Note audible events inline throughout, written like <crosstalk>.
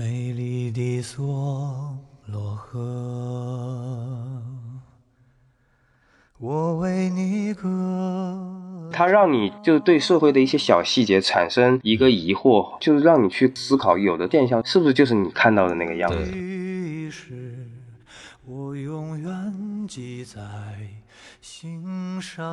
美丽的梭罗河，我为你歌。它让你就对社会的一些小细节产生一个疑惑，就是让你去思考，有的现象是不是就是你看到的那个样子？我永远记在心上。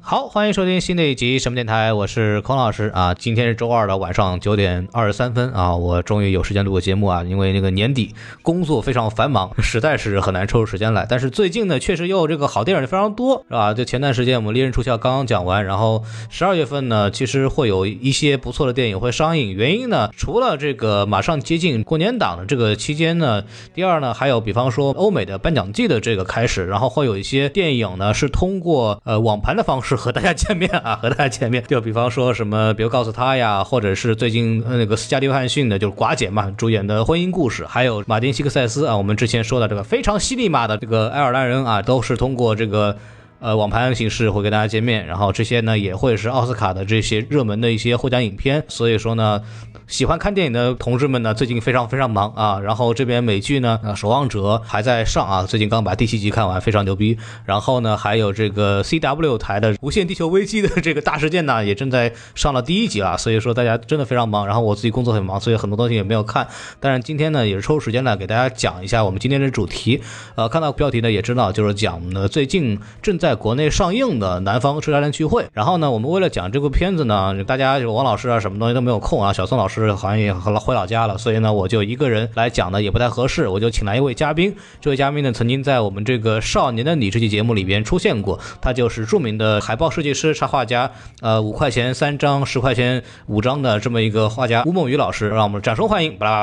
好，欢迎收听新的一集什么电台，我是孔老师啊。今天是周二的晚上九点二十三分啊，我终于有时间录个节目啊，因为那个年底工作非常繁忙，实在是很难抽出时间来。但是最近呢，确实又这个好电影非常多，是吧？就前段时间我们《猎人出鞘》刚刚讲完，然后十二月份呢，其实会有一些不错的电影会上映。原因呢，除了这个马上接近过年档的这个期间呢，第二呢，还有比方说欧美的颁奖季的这个开始，然后会有一些电影呢是通过呃网盘的方式和大家见面啊，和大家见面。就比方说什么，比如告诉他呀，或者是最近那个斯嘉丽约翰逊的，就是寡姐嘛主演的《婚姻故事》，还有马丁西克塞斯啊，我们之前说的这个非常犀利嘛的这个爱尔兰人啊，都是通过这个。呃，网盘形式会跟大家见面，然后这些呢也会是奥斯卡的这些热门的一些获奖影片，所以说呢，喜欢看电影的同志们呢，最近非常非常忙啊。然后这边美剧呢，呃，《守望者》还在上啊，最近刚把第七集看完，非常牛逼。然后呢，还有这个 CW 台的《无限地球危机》的这个大事件呢，也正在上了第一集啊。所以说大家真的非常忙，然后我自己工作很忙，所以很多东西也没有看。但是今天呢，也是抽时间来给大家讲一下我们今天的主题。呃，看到标题呢也知道，就是讲呢最近正在国内上映的《南方车站的聚会》。然后呢，我们为了讲这部片子呢，大家就王老师啊什么东西都没有空啊，小宋老师好像也回回老家了，所以呢，我就一个人来讲呢也不太合适，我就请来一位嘉宾。这位嘉宾呢，曾经在我们这个《少年的你》这期节目里边出现过，他就是著名的海报设计师、插画家，呃，五块钱三张，十块钱五张的这么一个画家吴梦雨老师，让我们掌声欢迎！巴拉巴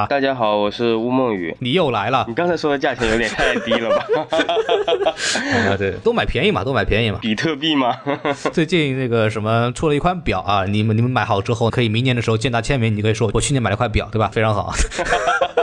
拉，大家好，我是吴梦雨。你又来了你刚才说的价钱有点太低了吧？<laughs> <laughs> 啊！对，都买便宜嘛，都买便宜嘛。比特币吗？<laughs> <laughs> 最近那个什么出了一款表啊，你们你们买好之后，可以明年的时候见他签名，你可以说我去年买了块表，对吧？非常好。<laughs>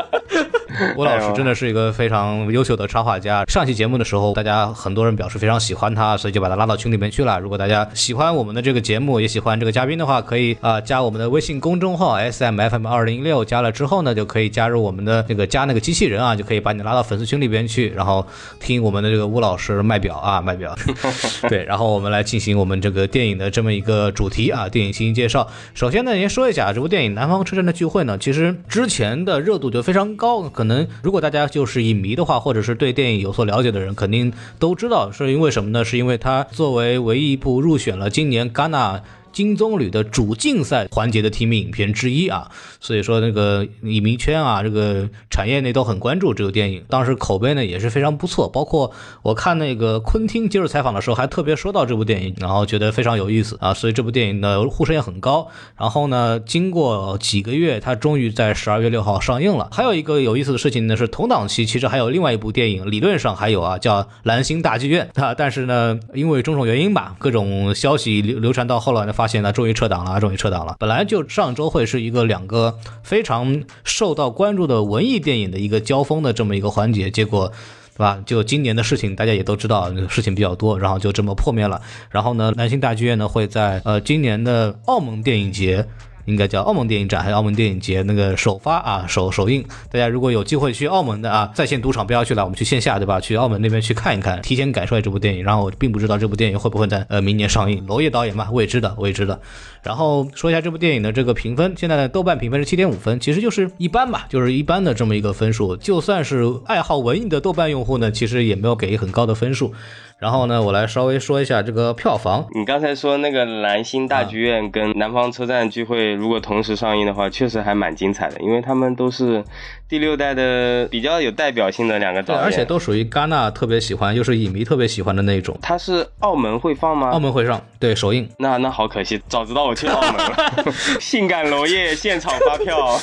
<laughs> 吴老师真的是一个非常优秀的插画家。上期节目的时候，大家很多人表示非常喜欢他，所以就把他拉到群里面去了。如果大家喜欢我们的这个节目，也喜欢这个嘉宾的话，可以啊、加我们的微信公众号 S M F M 二零一六，加了之后呢，就可以加入我们的那个加那个机器人啊，就可以把你拉到粉丝群里边去，然后听我们的这个吴老师卖表啊，卖表。<laughs> 对，然后我们来进行我们这个电影的这么一个主题啊，电影进行介绍。首先呢，先说一下这部电影《南方车站的聚会》呢，其实之前的热度就非常高，可能如果大家就是影迷的话，或者是对电影有所了解的人，肯定都知道，是因为什么呢？是因为它作为唯一一部入选了今年戛纳。金棕榈的主竞赛环节的提名影片之一啊，所以说那个影迷圈啊，这个产业内都很关注这部电影。当时口碑呢也是非常不错，包括我看那个昆汀接受采访的时候，还特别说到这部电影，然后觉得非常有意思啊，所以这部电影的呼声也很高。然后呢，经过几个月，它终于在十二月六号上映了。还有一个有意思的事情呢，是同档期其实还有另外一部电影，理论上还有啊，叫《蓝星大剧院》啊，但是呢，因为种种原因吧，各种消息流流传到后来呢，发现呢，终于撤档了，终于撤档了。本来就上周会是一个两个非常受到关注的文艺电影的一个交锋的这么一个环节，结果。对吧？就今年的事情，大家也都知道，事情比较多，然后就这么破灭了。然后呢，南星大剧院呢会在呃今年的澳门电影节。应该叫澳门电影展还有澳门电影节那个首发啊首首映，大家如果有机会去澳门的啊，在线赌场不要去了，我们去线下对吧？去澳门那边去看一看，提前感受一下这部电影。然后我并不知道这部电影会不会在呃明年上映。娄烨导演嘛，未知的未知的。然后说一下这部电影的这个评分，现在的豆瓣评分是七点五分，其实就是一般吧，就是一般的这么一个分数。就算是爱好文艺的豆瓣用户呢，其实也没有给很高的分数。然后呢，我来稍微说一下这个票房。你刚才说那个蓝星大剧院跟南方车站聚会，如果同时上映的话，确实还蛮精彩的，因为他们都是第六代的比较有代表性的两个导对，演，而且都属于戛纳特别喜欢，又是影迷特别喜欢的那种。它是澳门会放吗？澳门会上，对首映。那那好可惜，早知道我我去澳门了。性感娄烨现场发票，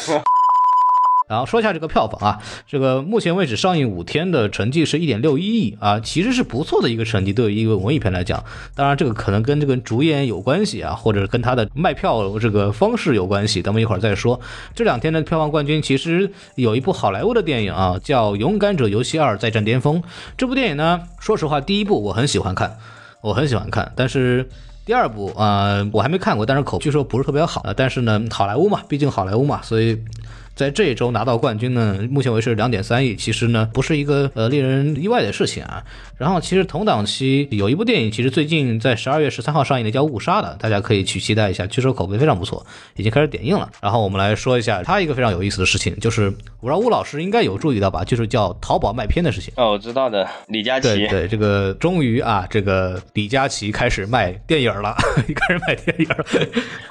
<laughs> 然后说一下这个票房啊，这个目前为止上映五天的成绩是一点六一亿啊，其实是不错的一个成绩，对于一个文艺片来讲。当然，这个可能跟这个主演有关系啊，或者跟他的卖票这个方式有关系，咱们一会儿再说。这两天的票房冠军其实有一部好莱坞的电影啊，叫《勇敢者游戏二：再战巅峰》。这部电影呢，说实话，第一部我很喜欢看，我很喜欢看，但是。第二部啊、我还没看过，但是口据说不是特别好。呃但是呢，好莱坞嘛，毕竟好莱坞嘛，所以。在这一周拿到冠军呢，目前为止两点三亿，其实呢不是一个呃令人意外的事情啊。然后其实同档期有一部电影，其实最近在十二月十三号上映的叫《误杀》的，大家可以去期待一下，据说口碑非常不错，已经开始点映了。然后我们来说一下它一个非常有意思的事情，就是我不知道吴老师应该有注意到吧，就是叫淘宝卖片的事情。哦，我知道的，李佳琦。对对，这个终于啊，这个李佳琦开始卖电影了，<laughs> 开始卖电影了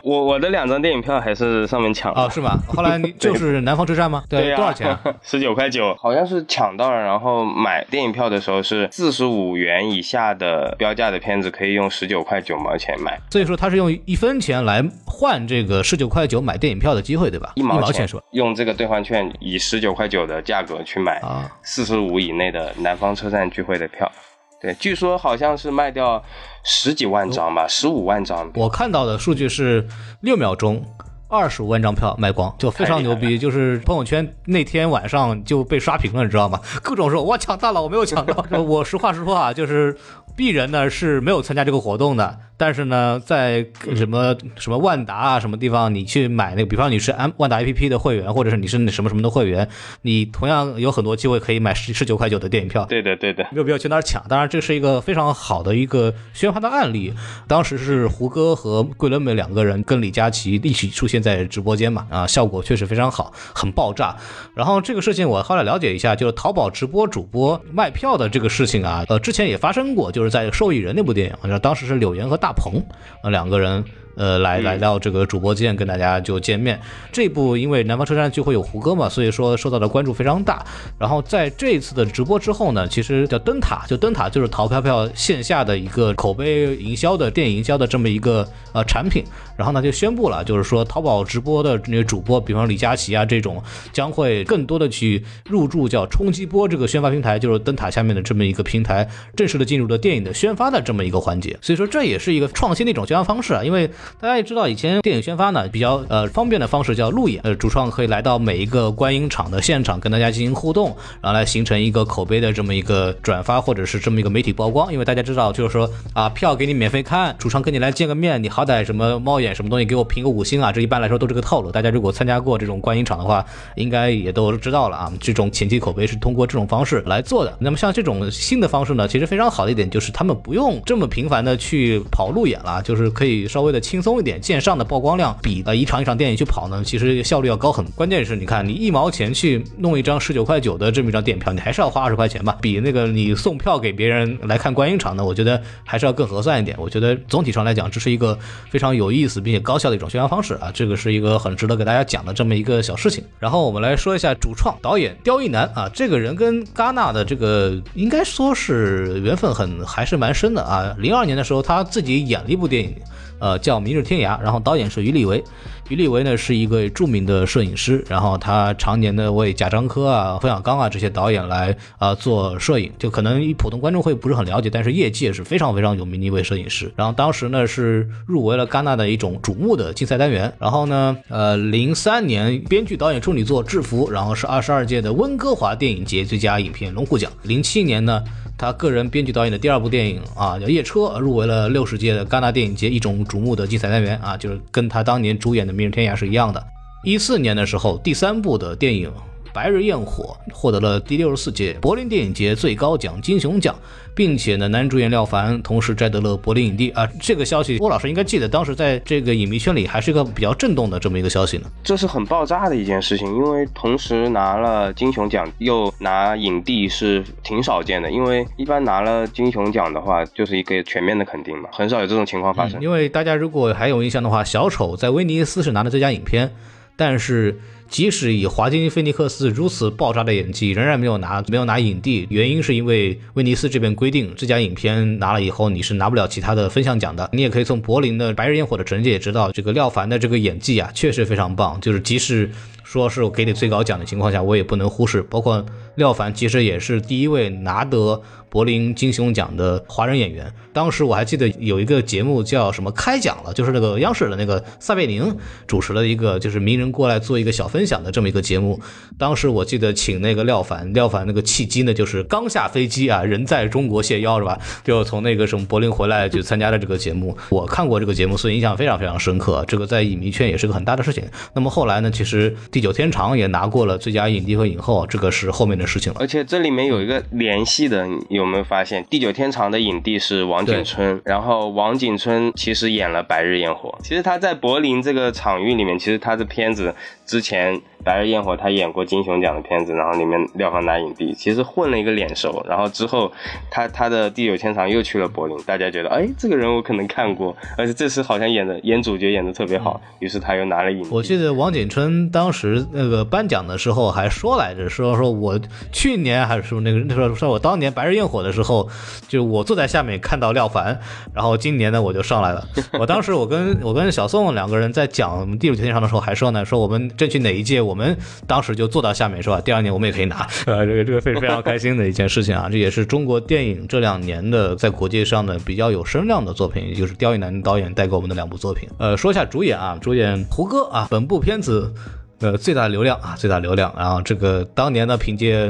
我我的两张电影票还是上面抢的啊，是吗？后来你 <laughs> 就是南方车站吗？对呀、多少钱啊？<laughs> 十九块九，好像是抢到了。然后买电影票的时候是四十五元以下的标价的片子可以用十九块九毛钱买，所以说他是用一分钱来换这个十九块九买电影票的机会，对吧？一毛钱是吧？用这个兑换券以十九块九的价格去买啊，四十五以内的南方车站聚会的票。对，据说好像是卖掉十几万张吧，十五万张。我看到的数据是六秒钟。二十五万张票卖光，就非常牛逼。就是朋友圈那天晚上就被刷屏了，你知道吗？各种说我抢到了，我没有抢到。<laughs> 我实话实说啊，就是鄙人呢是没有参加这个活动的。但是呢，在什么什么万达啊什么地方，你去买那个，比方你是安万达 APP 的会员，或者是你是什么什么的会员，你同样有很多机会可以买十十九块九的电影票。对的，对的，没有必要去那儿抢。当然，这是一个非常好的一个宣发的案例。当时是胡歌和桂纶镁两个人跟李佳琦一起出现在直播间嘛，啊，效果确实非常好，很爆炸。然后这个事情我后来了解一下，就是淘宝直播主播卖票的这个事情啊，呃，之前也发生过，就是在《受益人》那部电影，当时是柳岩和大鹏呃两个人。呃，来来到这个主播间跟大家就见面。这部因为南方车站聚会有胡歌嘛，所以说受到的关注非常大。然后在这一次的直播之后呢，其实叫灯塔，就灯塔就是淘票票线下的一个口碑营销的电影营销的这么一个呃产品。然后呢就宣布了，就是说淘宝直播的那些主播，比方李佳琦啊这种，将会更多的去入驻叫冲击波这个宣发平台，就是灯塔下面的这么一个平台，正式的进入了电影的宣发的这么一个环节。所以说这也是一个创新的一种宣发方式啊，因为。大家也知道，以前电影宣发呢比较呃方便的方式叫路演，呃主创可以来到每一个观影场的现场跟大家进行互动，然后来形成一个口碑的这么一个转发或者是这么一个媒体曝光。因为大家知道，就是说啊票给你免费看，主创跟你来见个面，你好歹什么猫眼什么东西给我评个五星啊，这一般来说都是个套路。大家如果参加过这种观影场的话，应该也都知道了啊，这种前期口碑是通过这种方式来做的。那么像这种新的方式呢，其实非常好的一点就是他们不用这么频繁的去跑路演了，就是可以稍微的轻轻松一点。线上的曝光量比呃一场一场电影去跑呢，其实效率要高很。关键是你看，你一毛钱去弄一张十九块九的这么一张电影票，你还是要花二十块钱吧？比那个你送票给别人来看观影场呢，我觉得还是要更合算一点。我觉得总体上来讲，这是一个非常有意思并且高效的一种宣传方式啊，这个是一个很值得给大家讲的这么一个小事情。然后我们来说一下主创导演刁亦男啊，这个人跟戛纳的这个应该说是缘分很还是蛮深的啊。零二年的时候，他自己演了一部电影。呃，叫《明日天涯》，然后导演是于立维。于立维呢是一个著名的摄影师，然后他常年的为贾樟柯啊、冯小刚啊这些导演来啊、做摄影，就可能普通观众会不是很了解，但是业界是非常非常有名的一位摄影师。然后当时呢是入围了戛纳的一种瞩目的竞赛单元。然后呢，呃，零三年编剧导演处女作《制服》，然后是二十二届的温哥华电影节最佳影片龙虎奖。零七年呢。他个人编剧导演的第二部电影啊，叫《夜车》，入围了六十届的戛纳电影节一种瞩目的竞彩单元啊，就是跟他当年主演的《明日天涯》是一样的。一四年的时候，第三部的电影《白日焰火》获得了第六十四届柏林电影节最高奖金熊奖，并且呢，男主演廖凡同时摘得了柏林影帝啊。这个消息，郭老师应该记得，当时在这个影迷圈里还是一个比较震动的这么一个消息呢。这是很爆炸的一件事情，因为同时拿了金熊奖又拿影帝是挺少见的，因为一般拿了金熊奖的话，就是一个全面的肯定嘛，很少有这种情况发生。嗯、因为大家如果还有印象的话，小丑在威尼斯是拿了最佳影片，但是。即使以华金菲尼克斯如此爆炸的演技，仍然没有拿没有拿影帝，原因是因为威尼斯这边规定，这家影片拿了以后你是拿不了其他的分项奖的。你也可以从柏林的《白日焰火》的成绩也知道，这个廖凡的这个演技啊，确实非常棒。就是即使说是我给你最高奖的情况下，我也不能忽视。包括廖凡其实也是第一位拿得柏林金熊奖的华人演员。当时我还记得有一个节目叫什么开讲了，就是那个央视的那个撒贝宁主持了一个，就是名人过来做一个小分享的这么一个节目。当时我记得请那个廖凡，廖凡那个契机呢，就是刚下飞机啊，人在中国谢邀是吧？就从那个什么柏林回来就参加了这个节目。我看过这个节目，所以印象非常非常深刻。这个在影迷圈也是个很大的事情。那么后来呢，其实《地久天长》也拿过了最佳影帝和影后，这个是后面的事情了。而且这里面有一个联系的，有没有发现？《地久天长》的影帝是王景春，然后王景春其实演了《白日焰火》。其实他在柏林这个场域里面，其实他的片子之前《白日焰火》他演过金熊奖的片子，然后里面廖凡拿影帝，其实混了一个脸熟。然后之后他他的《地久天长》又去了柏林，大家觉得哎，这个人我可能看过，而且这次好像演的演主角演的特别好，于是他又拿了影帝。我记得王景春当时那个颁奖的时候还说来着，说说我去年还是说那个那时候说我当年《白日焰火》的时候。就我坐在下面看到廖凡，然后今年呢我就上来了。我当时我跟我跟小宋两个人在讲《地久天长的时候，还说呢，说我们争取哪一届，我们当时就做到下面是吧？第二年我们也可以拿，呃，<laughs> 这个这个非非常开心的一件事情啊！<laughs> 这也是中国电影这两年的在国际上的比较有声量的作品，也就是刁亦男导演带给我们的两部作品。呃，说一下主演啊，主演胡歌啊，本部片子呃最大流量啊，最大流量。然后这个当年呢，凭借。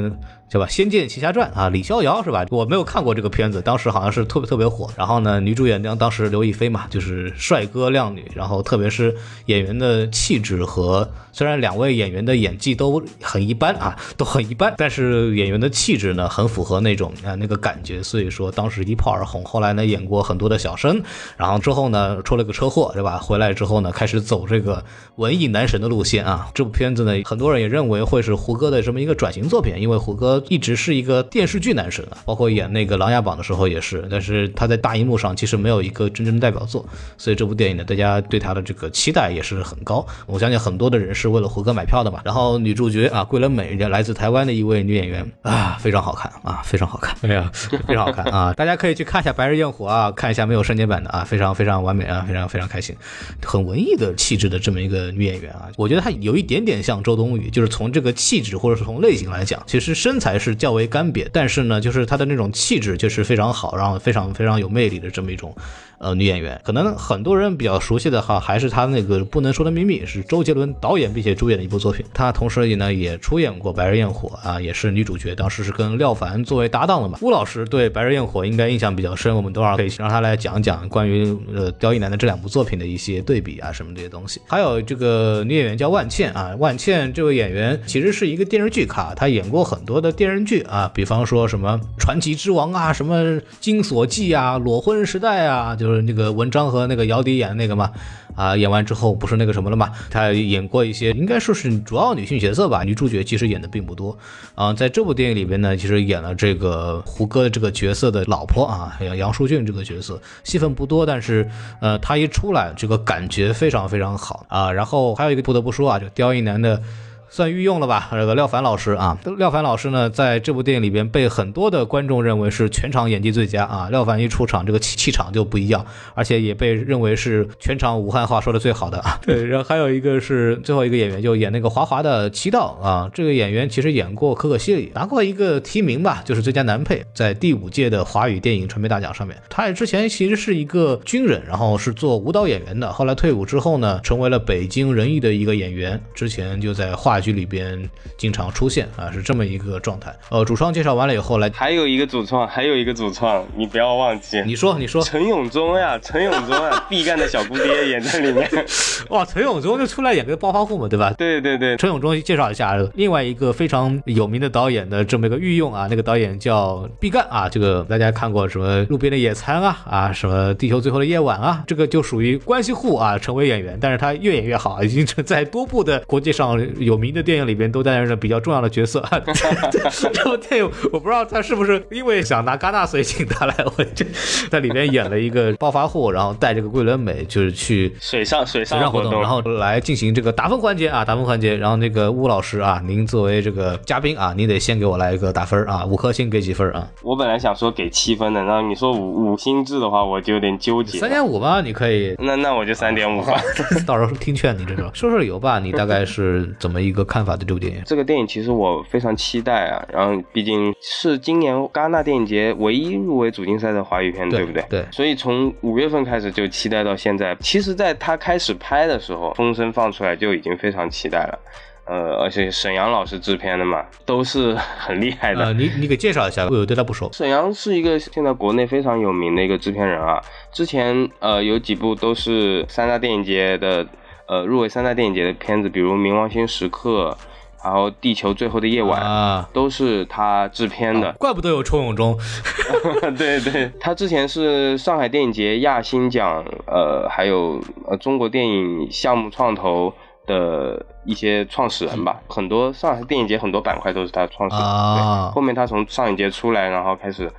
是吧？《仙剑奇侠传》啊，李逍遥是吧？我没有看过这个片子，当时好像是特别特别火。然后呢，女主演当当时刘亦菲嘛，就是帅哥靓女，然后特别是演员的气质和虽然两位演员的演技都很一般啊，都很一般，但是演员的气质呢很符合那种啊那个感觉，所以说当时一炮而红。后来呢，演过很多的小生，然后之后呢出了个车祸，对吧？回来之后呢，开始走这个文艺男神的路线啊。这部片子呢，很多人也认为会是胡歌的这么一个转型作品，因为胡歌。一直是一个电视剧男神啊，包括演那个《琅琊榜》的时候也是，但是他在大荧幕上其实没有一个真正的代表作，所以这部电影呢，大家对他的这个期待也是很高。我相信很多的人是为了胡歌买票的嘛。然后女主角啊，桂纶镁，来自台湾的一位女演员啊，非常好看啊，非常好看，哎呀，非常好看啊！大家可以去看一下《白日焰火》啊，看一下没有删减版的啊，非常非常完美啊，非常非常开心，很文艺的气质的这么一个女演员啊，我觉得她有一点点像周冬雨，就是从这个气质或者是从类型来讲，其实身材。还是较为干瘪，但是呢，就是他的那种气质就是非常好，然后非常非常有魅力的这么一种。呃，女演员可能很多人比较熟悉的哈，还是她那个不能说的秘密，是周杰伦导演并且主演的一部作品。她同时也呢也出演过《白日焰火》啊，也是女主角，当时是跟廖凡作为搭档的嘛。吴老师对《白日焰火》应该印象比较深，我们等会儿可以让他来讲讲关于呃刁亦男的这两部作品的一些对比啊什么这些东西。还有这个女演员叫万茜啊，万茜这位演员其实是一个电视剧咖，她演过很多的电视剧啊，比方说什么《传奇之王》啊，什么《金锁记》啊，《裸婚时代》啊，就。就是那个文章和那个姚笛演的那个嘛，啊，演完之后不是那个什么了嘛？他演过一些，应该说是主要女性角色吧。女主角其实演的并不多啊。在这部电影里边呢，其实演了这个胡歌的这个角色的老婆啊，杨杨淑俊这个角色，戏份不多，但是呃，他一出来，这个感觉非常非常好啊。然后还有一个不得不说啊，就刁亦男的。算御用了吧，这个廖凡老师啊，廖凡老师呢，在这部电影里边被很多的观众认为是全场演技最佳啊。廖凡一出场，这个气气场就不一样，而且也被认为是全场武汉话说的最好的啊。对，然后还有一个是最后一个演员，就演那个华华的七道啊。这个演员其实演过《可可西里》，拿过一个提名吧，就是最佳男配，在第五届的华语电影传媒大奖上面。他之前其实是一个军人，然后是做舞蹈演员的，后来退伍之后呢，成为了北京人艺的一个演员。之前就在话。剧里边经常出现啊，是这么一个状态。呃，主创介绍完了以后，来还有一个主创，还有一个主创，你不要忘记。你说，你说，陈永忠呀，<laughs> 陈永忠啊，毕赣的小姑爹演在里面。<laughs> 哇，陈永忠就出来演个暴发户嘛，对吧？对对对。陈永忠介绍一下，另外一个非常有名的导演的这么一个御用啊，那个导演叫毕赣啊，这个大家看过什么《路边的野餐》啊啊，什么《地球最后的夜晚》啊，这个就属于关系户啊，成为演员，但是他越演越好，已经在多部的国际上有名。的电影里边都担任着比较重要的角色。<laughs> 这部电影我不知道他是不是因为想拿戛纳，所以请他来。我就在里面演了一个暴发户，然后带这个桂纶镁，就是去水上水上活动，然后来进行这个打分环节啊，打分环节。然后那个巫老师啊，您作为这个嘉宾啊，您得先给我来一个打分啊，五颗星给几分啊？我本来想说给七分的，然后你说五五星制的话，我就有点纠结。三点五吧，你可以。那那我就三点五吧。<laughs> 到时候听劝你这种，说说理由吧。你大概是怎么一个？个看法？的这部电影？这个电影其实我非常期待啊，然后毕竟是今年戛纳电影节唯一入围主竞赛的华语片，对不对？对。所以从五月份开始就期待到现在。其实，在他开始拍的时候，风声放出来就已经非常期待了。呃，而且沈阳老师制片的嘛，都是很厉害的。呃，你你给介绍一下，我对他不熟。沈阳是一个现在国内非常有名的一个制片人啊，之前呃有几部都是三大电影节的，呃入围三大电影节的片子，比如《冥王星时刻》，然后《地球最后的夜晚》啊，都是他制片的。怪不得有抽永中。<laughs> <laughs> 对对，<laughs> 他之前是上海电影节亚新奖，呃，还有呃中国电影项目创投。的一些创始人吧，很多上海电影节很多板块都是他创始的。对，后面他从上影节出来，然后开始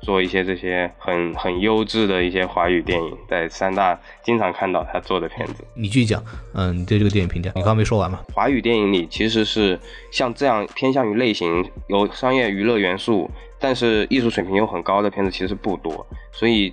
做一些这些很很优质的一些华语电影，在三大经常看到他做的片子。你继续讲，嗯，你对这个电影评价，你刚刚没说完吗？华语电影里其实是像这样偏向于类型，有商业娱乐元素，但是艺术水平又很高的片子其实不多，所以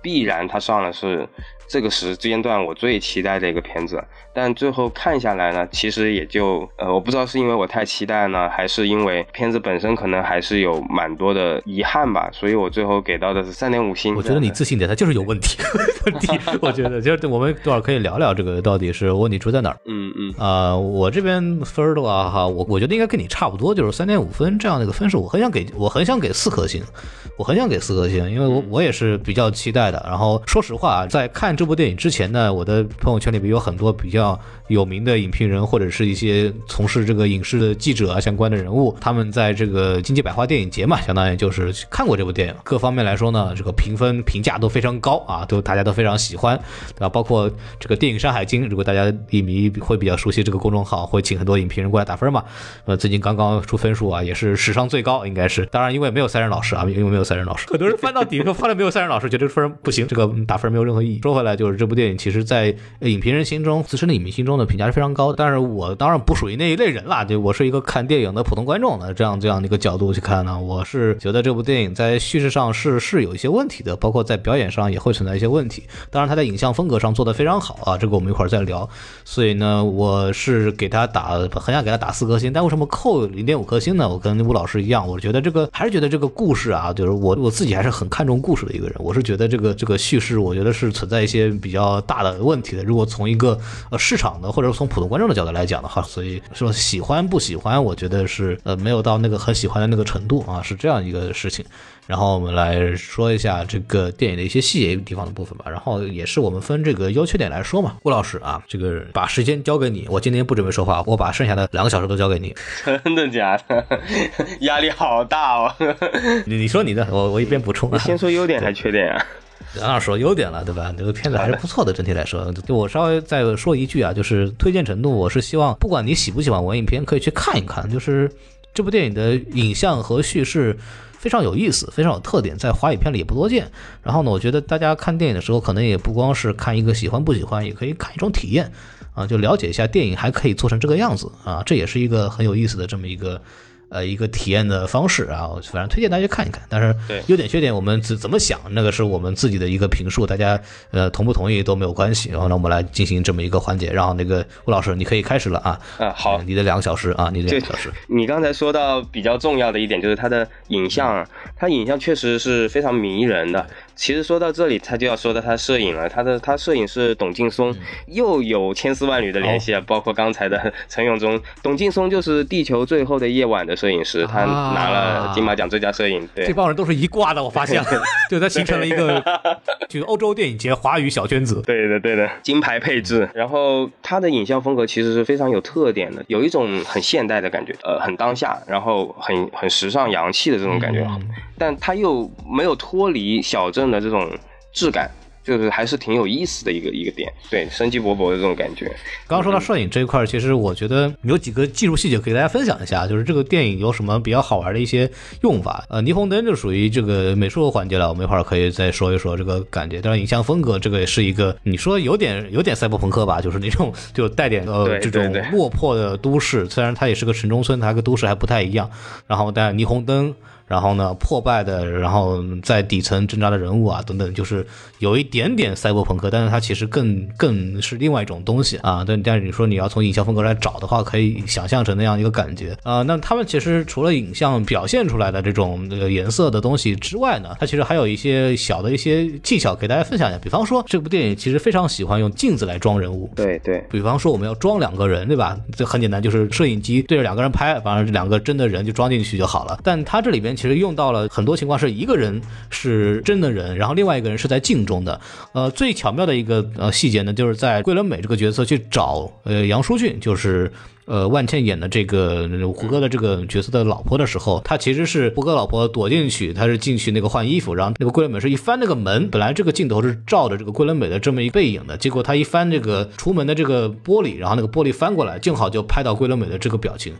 必然他上了是。这个时间段我最期待的一个片子，但最后看下来呢，其实也就呃，我不知道是因为我太期待呢，还是因为片子本身可能还是有蛮多的遗憾吧，所以我最后给到的是三点五星。我觉得你自信点，它就是有问题。<laughs> 问题，<laughs> 我觉得就是我们多少可以聊聊这个到底是问题出在哪儿。嗯嗯。啊，我这边分的话哈，我我觉得应该跟你差不多，就是三点五分这样的一个分数。我很想给我很想给四颗星，我很想给四颗星，因为我我也是比较期待的。然后说实话，在看这这部电影之前呢，我的朋友圈里边有很多比较有名的影评人，或者是一些从事这个影视的记者啊相关的人物，他们在这个金鸡百花电影节嘛，相当于就是看过这部电影，各方面来说呢，这个评分评价都非常高啊，都大家都非常喜欢，对吧？包括这个电影《山海经》，如果大家影迷会比较熟悉这个公众号，会请很多影评人过来打分嘛。呃，最近刚刚出分数啊，也是史上最高，应该是。当然，因为没有三人老师啊，因为没有三人老师，很多人翻到底说翻了没有三人老师，觉得这分不行，这个打分没有任何意义。说回 <laughs> 来，就是这部电影。其实，在影评人心中，资深的影迷心中的评价是非常高的。但是我当然不属于那一类人啦，就我是一个看电影的普通观众的这样这样的一个角度去看呢，我是觉得这部电影在叙事上是是有一些问题的，包括在表演上也会存在一些问题。当然，它在影像风格上做得非常好啊，这个我们一会儿再聊。所以呢，我是给他打很想给他打四颗星，但为什么扣零点五颗星呢？我跟吴老师一样，我觉得这个还是觉得这个故事啊，就是我我自己还是很看重故事的一个人。我是觉得这个这个叙事，我觉得是存在一些比较大。的问题的，如果从一个呃市场的或者从普通观众的角度来讲的话，所以说喜欢不喜欢，我觉得是呃没有到那个很喜欢的那个程度啊，是这样一个事情。然后我们来说一下这个电影的一些细节地方的部分吧。然后也是我们分这个优缺点来说嘛。顾老师啊，这个把时间交给你，我今天不准备说话，我把剩下的两个小时都交给你。<laughs> 真的假的？<laughs> 压力好大哦。你你说你的，我我一边补充。先说优点还是缺点啊？当然说优点了，对吧？这个片子还是不错的，整体来说。就我稍微再说一句啊，就是推荐程度，我是希望不管你喜不喜欢文艺片，可以去看一看。就是这部电影的影像和叙事非常有意思，非常有特点，在华语片里也不多见。然后呢，我觉得大家看电影的时候，可能也不光是看一个喜欢不喜欢，也可以看一种体验啊，就了解一下电影还可以做成这个样子啊，这也是一个很有意思的这么一个。呃，一个体验的方式啊，反正推荐大家看一看。但是优点缺点我们怎怎么想，那个是我们自己的一个评述，大家呃同不同意都没有关系。然后呢，我们来进行这么一个环节，然后那个吴老师你可以开始了啊。啊，好，你的两个小时啊，你的两个小时。你刚才说到比较重要的一点就是它的影像，它影像确实是非常迷人的。其实说到这里，他就要说到他摄影了。他的他摄影是董劲松，又有千丝万缕的联系啊，包括刚才的陈永忠。董劲松就是《地球最后的夜晚》的摄影师，他拿了金马奖最佳摄影。对，这帮人都是一挂的，我发现，<laughs> 就他形成了一个就欧洲电影节华语小圈子。<laughs> 对的，对的，金牌配置。然后他的影像风格其实是非常有特点的，有一种很现代的感觉，呃，很当下，然后很很时尚洋气的这种感觉，但他又没有脱离小镇。的这种质感，就是还是挺有意思的一个一个点，对，生机勃勃的这种感觉。刚刚说到摄影这一块，其实我觉得有几个技术细节可以大家分享一下，就是这个电影有什么比较好玩的一些用法。呃，霓虹灯就属于这个美术环节了，我们一会儿可以再说一说这个感觉。当然，影像风格这个也是一个，你说有点有点赛博朋克吧，就是那种就带点呃这种落魄的都市，虽然它也是个城中村，它跟都市还不太一样。然后但霓虹灯。然后呢破败的，然后在底层挣扎的人物啊等等，就是有一点点赛博朋克，但是它其实更更是另外一种东西啊。但但是你说你要从影像风格来找的话，可以想象成那样一个感觉啊。那他们其实除了影像表现出来的这种这个颜色的东西之外呢，它其实还有一些小的一些技巧给大家分享一下。比方说，这部电影其实非常喜欢用镜子来装人物。对对，比方说我们要装两个人，对吧？这很简单，就是摄影机对着两个人拍，反正这两个真的人就装进去就好了。但它这里边其实用到了很多情况是一个人是真的人，然后另外一个人是在镜中的。呃，最巧妙的一个呃细节呢，就是在桂纶镁这个角色去找呃杨淑俊，就是。呃，万茜演的这个胡歌的这个角色的老婆的时候，她其实是胡歌老婆躲进去，她是进去那个换衣服，然后那个桂纶镁是一翻那个门，本来这个镜头是照着这个桂纶镁的这么一背影的，结果他一翻这个出门的这个玻璃，然后那个玻璃翻过来，正好就拍到桂纶镁的这个表情。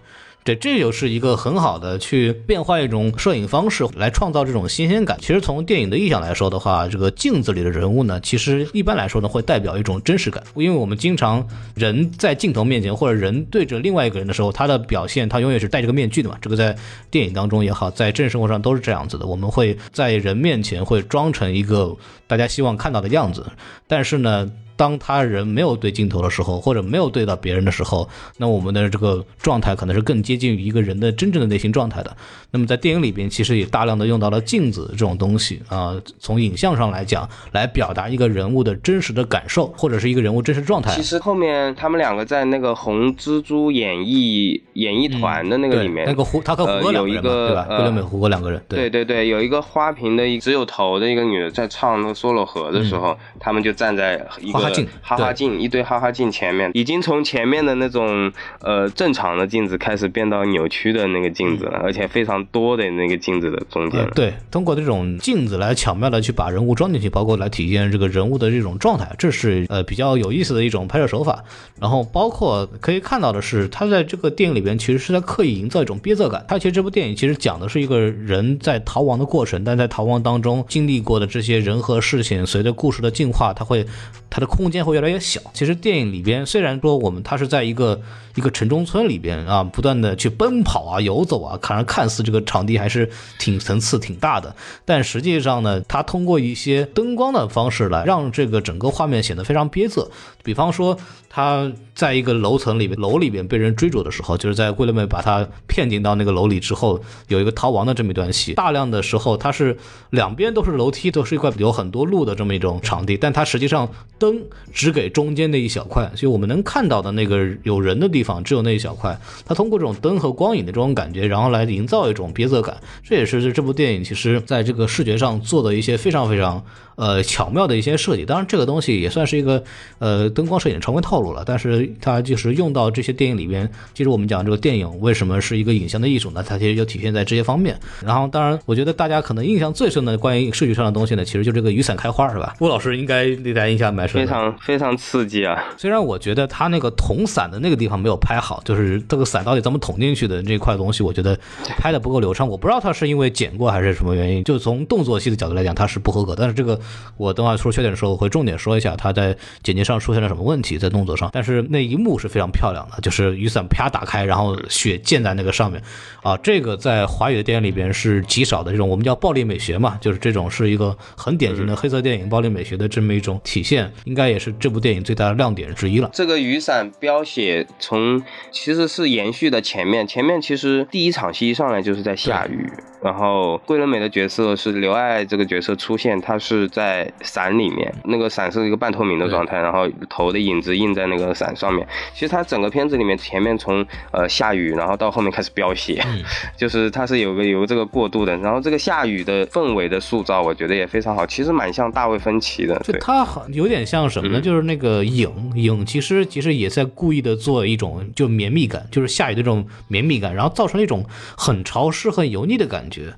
对，这就是一个很好的去变换一种摄影方式来创造这种新鲜感。其实从电影的意象来说的话，这个镜子里的人物呢，其实一般来说呢会代表一种真实感，因为我们经常人在镜头面前或者人对着另外一个人的时候，他的表现他永远是戴着个面具的嘛。这个在电影当中也好，在真实生活上都是这样子的。我们会在人面前会装成一个大家希望看到的样子，但是呢。当他人没有对镜头的时候，或者没有对到别人的时候，那我们的这个状态可能是更接近于一个人的真正的内心状态的。那么在电影里边，其实也大量的用到了镜子这种东西啊，从影像上来讲，来表达一个人物的真实的感受，或者是一个人物真实状态。其实后面他们两个在那个红蜘蛛演艺演艺团的那个里面，那个胡他和胡歌两个人对吧？桂纶镁、胡歌两个人。对对对，有一个花瓶的只有头的一个女的在唱那个《梭罗河》的时候，他们就站在一个。哈哈镜，一堆哈哈镜前面，已经从前面的那种呃正常的镜子开始变到扭曲的那个镜子了，而且非常多的那个镜子的中间。对，通过这种镜子来巧妙的去把人物装进去，包括来体现这个人物的这种状态，这是呃比较有意思的一种拍摄手法。然后包括可以看到的是，他在这个电影里边其实是在刻意营造一种憋塞感。他其实这部电影其实讲的是一个人在逃亡的过程，但在逃亡当中经历过的这些人和事情，随着故事的进化，他会它的空间会越来越小。其实电影里边虽然说我们它是在一个一个城中村里边啊，不断的去奔跑啊、游走啊，看看似这个场地还是挺层次挺大的，但实际上呢，他通过一些灯光的方式来让这个整个画面显得非常憋仄。比方说他在一个楼层里面，楼里边被人追逐的时候，就是在桂纶镁把他骗进到那个楼里之后，有一个逃亡的这么一段戏。大量的时候，它是两边都是楼梯，都是一块有很多路的这么一种场地，但它实际上灯只给中间那一小块，所以我们能看到的那个有人的地地方只有那一小块。他通过这种灯和光影的这种感觉，然后来营造一种憋塞感。这也是这部电影其实在这个视觉上做的一些非常非常呃巧妙的一些设计。当然，这个东西也算是一个呃灯光摄影的常规套路了，但是它就是用到这些电影里边。其实我们讲这个电影为什么是一个影像的艺术呢？它其实就体现在这些方面。然后，当然，我觉得大家可能印象最深的关于视觉上的东西呢，其实就这个雨伞开花，是吧？郭老师应该对大家印象蛮深，非常非常刺激啊！虽然我觉得他那个捅伞的那个地方没有拍好，就是这个伞到底怎么捅进去的这块东西，我觉得拍的不够流畅。我不知道他是因为剪过还是什么原因。就从动作戏的角度来讲，它是不合格。但是这个我等会说缺点的时候，我会重点说一下他在剪辑上出现了什么问题，在动作上。但是那一幕是非常漂亮的，就是雨伞啪打开，然后血溅在那个上面，啊，这个在华语的电影里边是极少的这种我们叫暴力美学嘛，就是这种是一个很典型的黑色电影暴力美学的这么一种体现，应该也是这部电影最大的亮点之一了。这个雨伞飙血从其实是延续的前面，前面其实第一场戏一上来就是在下雨，然后桂纶镁的角色是刘爱这个角色出现，她是在伞里面，那个伞是一个半透明的状态，然后头的影子映在那个伞上面。其实它整个片子里面前面从呃下雨，然后到后面开始飙血，<laughs> 就是它是有个有这个过渡的，然后这个下雨的氛围的塑造，我觉得也非常好，其实蛮像大卫芬奇的，就它有点像什么呢？就是那个影影，其实其实也在故意的做一种就绵密感，就是下雨的这种绵密感，然后造成一种很潮湿、很油腻的感觉。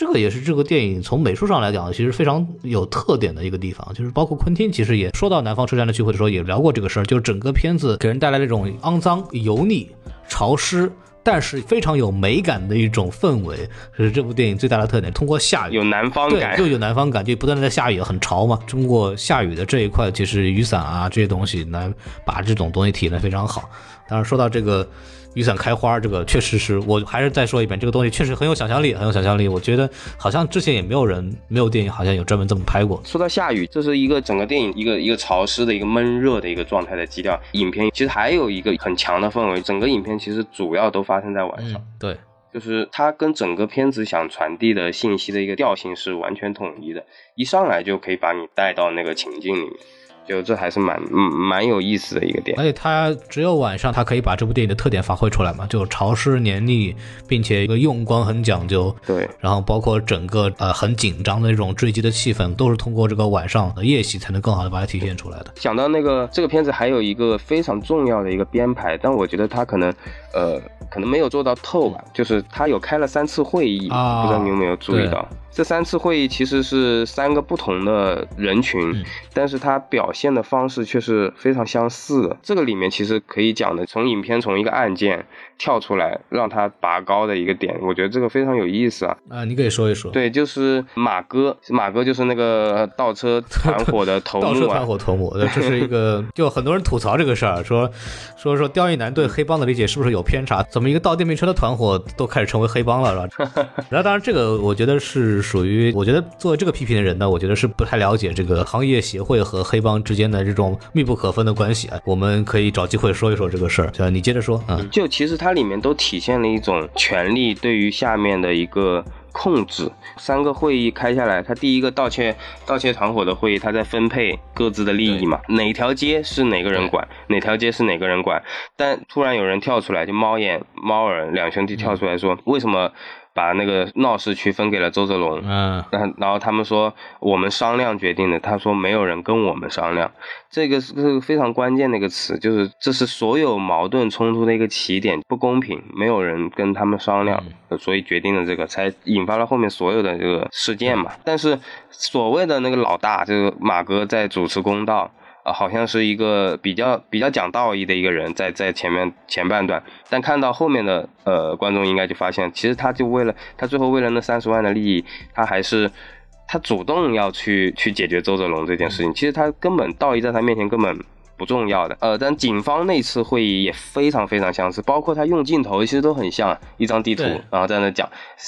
这个也是这个电影从美术上来讲，其实非常有特点的一个地方，就是包括昆汀其实也说到《南方车站的聚会》的时候也聊过这个事儿，就是整个片子给人带来这种肮脏、油腻、潮湿。但是非常有美感的一种氛围，这是这部电影最大的特点。通过下雨，有南方感，就有南方感，就不断的在下雨，很潮嘛。通过下雨的这一块，其实雨伞啊这些东西，来把这种东西体现的非常好。当然说到这个雨伞开花，这个确实是我还是再说一遍，这个东西确实很有想象力，很有想象力。我觉得好像之前也没有人没有电影好像有专门这么拍过。说到下雨，这是一个整个电影一个一个潮湿的一个闷热的一个状态的基调。影片其实还有一个很强的氛围，整个影片其实主要都发生在晚上。嗯，对，就是它跟整个片子想传递的信息的一个调性是完全统一的，一上来就可以把你带到那个情境里面，就这还是蛮嗯蛮有意思的一个点而。且它只有晚上，它可以把这部电影的特点发挥出来嘛，就潮湿黏腻，并且一个用光很讲究，对，然后包括整个呃很紧张的那种坠机的气氛，都是通过这个晚上的夜戏才能更好的把它体现出来的。想到那个这个片子还有一个非常重要的一个编排，但我觉得他可能呃可能没有做到透吧，就是他有开了三次会议，啊不知道你有没有注意到？这三次会议其实是三个不同的人群，嗯但是它表现的方式却是非常相似的。这个里面其实可以讲的，从影片从一个案件跳出来，让他拔高的一个点，我觉得这个非常有意思啊。啊、你可以说一说。对，就是马哥，马哥就是那个 <laughs> 倒车团伙的头目倒车团。伙头目，对这是一个，就很多人吐槽这个事儿，说说说刁亦男对黑帮的理解是不是有偏差？怎么一个倒电瓶车的团伙都开始成为黑帮了，是吧？<laughs> 那当然，这个我觉得是属于，我觉得作为这个批评的人呢，我觉得是不太了解这个行业协会和黑帮之间的这种密不可分的关系啊。我们可以找机会说一说这个事儿，就你接着说，嗯，就其实它里面都体现了一种权力对于下面的一个控制。三个会议开下来，他第一个盗窃盗窃团伙的会议，他在分配各自的利益嘛，哪条街是哪个人管，哪条街是哪个人管。但突然有人跳出来，就猫眼、猫耳两兄弟跳出来说，为什么把那个闹市区分给了周泽龙？嗯，然后，然后他们说我们商量决定的。他说没有人跟我们商量，这个是个非常关键的一个词，就是这是所有矛盾冲突的一个起点，不公平，没有人跟他们商量，所以决定了这个，才引发了后面所有的这个事件嘛。但是所谓的那个老大，就是马哥在主持公道。啊，好像是一个比较比较讲道义的一个人，在在前面前半段，但看到后面的呃观众应该就发现，其实他就为了他最后为了那三十万的利益，他还是他主动要去去解决周泽龙这件事情。其实他根本道义在他面前根本不重要的。呃，但警方那次会议也非常非常相似，包括他用镜头其实都很像，一张地图，然后在那讲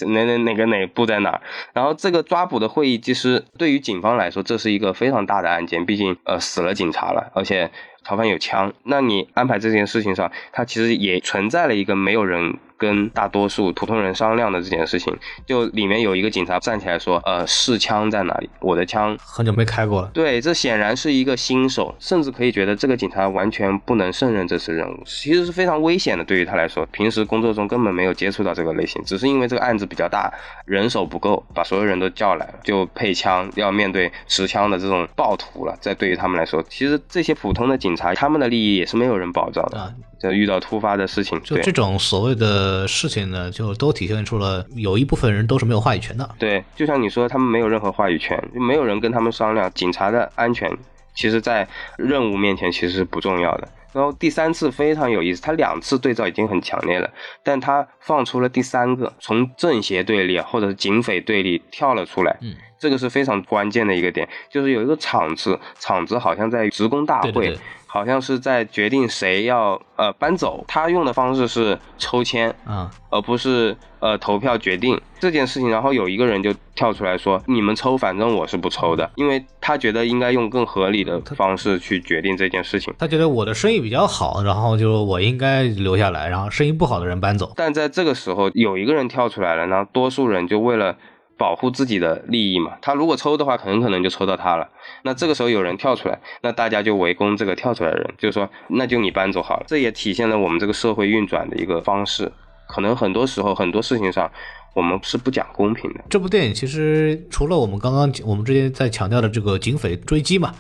哪哪哪个哪部在哪儿。然后这个抓捕的会议，其实对于警方来说，这是一个非常大的案件，毕竟呃死了警察了，而且逃犯有枪。那你安排这件事情上，它其实也存在了一个没有人跟大多数普通人商量的这件事情。就里面有一个警察站起来说：“呃，试枪在哪里？我的枪很久没开过了。对，这显然是一个新手，甚至可以觉得这个警察完全不能胜任这次任务，其实是非常危险的。对于他来说，平时工作中根本没有接触到这个类型，只是因为这个案子比较大，人手不够，把所有人都叫来了，就配枪，要面对持枪的这种暴徒了。在对于他们来说，其实这些普通的警察，他们的利益也是没有人保障的。啊，就遇到突发的事情，对就这种所谓的事情呢，就都体现出了有一部分人都是没有话语权的。对，就像你说，他们没有任何话语权，就没有人跟他们商量。警察的安全，其实在任务面前其实是不重要的。然后第三次非常有意思，他两次对照已经很强烈了，但他放出了第三个，从政协对立啊或者是警匪对立跳了出来。嗯，这个是非常关键的一个点，就是有一个场子，场子好像在职工大会，对对对好像是在决定谁要呃搬走。他用的方式是抽签，啊，而不是呃投票决定这件事情。然后有一个人就跳出来说：“你们抽，反正我是不抽的，因为他觉得应该用更合理的方式去决定这件事情。”他觉得我的生意比较好，然后就我应该留下来，然后生意不好的人搬走。但在这个时候，有一个人跳出来了，然后多数人就为了保护自己的利益嘛，他如果抽的话，很可能就抽到他了。那这个时候有人跳出来，那大家就围攻这个跳出来的人，就是说，那就你搬走好了。这也体现了我们这个社会运转的一个方式。可能很多时候，很多事情上，我们是不讲公平的。这部电影其实除了我们刚刚我们之前在强调的这个警匪追击嘛，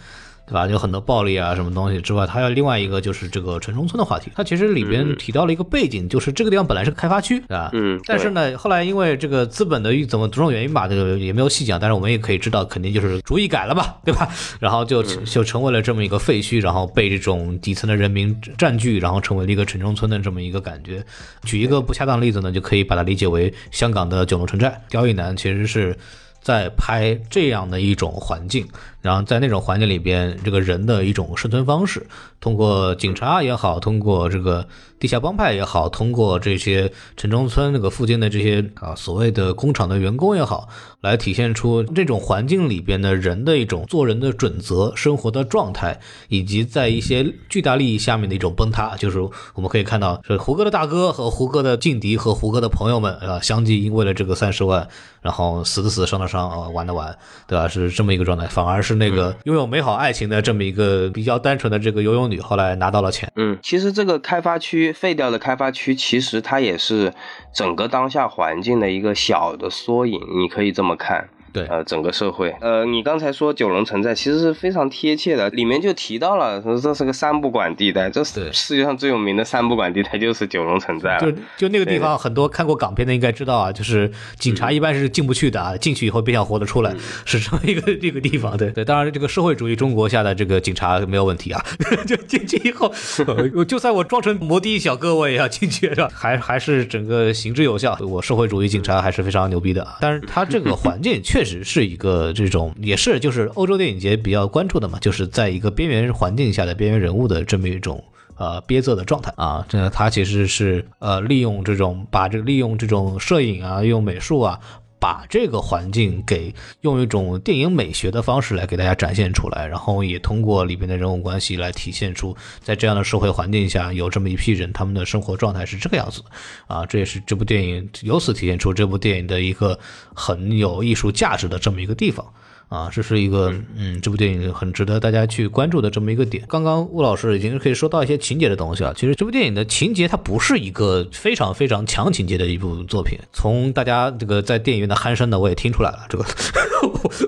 对吧？有很多暴力啊什么东西之外，它还有另外一个就是这个城中村的话题。它其实里边提到了一个背景，就是这个地方本来是个开发区，对吧？嗯但是呢，后来因为这个资本的怎么种种原因吧，这个也没有细讲，但是我们也可以知道，肯定就是主意改了吧，对吧？然后就就成为了这么一个废墟，然后被这种底层的人民占据，然后成为了一个城中村的这么一个感觉。举一个不恰当的例子呢，就可以把它理解为香港的九龙城寨。刁亦男其实是在拍这样的一种环境，然后在那种环境里边，这个人的一种生存方式，通过警察也好，通过这个地下帮派也好，通过这些城中村那个附近的这些啊所谓的工厂的员工也好，来体现出这种环境里边的人的一种做人的准则、生活的状态，以及在一些巨大利益下面的一种崩塌。就是我们可以看到，是胡歌的大哥和胡歌的劲敌和胡歌的朋友们啊，相继因为了这个三十万，然后死的死，伤的伤，啊，玩的玩，对吧？是这么一个状态。反而是那个拥有美好爱情的这么一个比较单纯的这个游泳女，后来拿到了钱。嗯，其实这个开发区废掉的开发区，其实它也是整个当下环境的一个小的缩影，你可以这么看。对，呃，整个社会，呃，你刚才说九龙城寨其实是非常贴切的，里面就提到了说这是个三不管地带，这是世界上最有名的三不管地带就是九龙城寨就就那个地方，很多看过港片的应该知道啊，就是警察一般是进不去的啊，进去以后别想活得出来，<laughs> 是这么一个这个地方。对对，当然这个社会主义中国下的这个警察没有问题啊，<laughs> 就进去以后，<laughs> 就算我装成摩的小哥我也要进去，是吧？还还是整个行之有效，我社会主义警察还是非常牛逼的。但是他这个环境确。确实是一个这种，也是就是欧洲电影节比较关注的嘛，就是在一个边缘环境下的边缘人物的这么一种呃憋仄的状态啊。这他其实是呃利用这种把这个利用这种摄影啊，用美术啊。把这个环境给用一种电影美学的方式来给大家展现出来，然后也通过里边的人物关系来体现出，在这样的社会环境下，有这么一批人，他们的生活状态是这个样子，啊，这也是这部电影由此体现出这部电影的一个很有艺术价值的这么一个地方。啊，这是一个嗯，这部电影很值得大家去关注的这么一个点。刚刚吴老师已经可以说到一些情节的东西了。其实这部电影的情节它不是一个非常非常强情节的一部作品。从大家这个在电影院的鼾声呢，我也听出来了。这个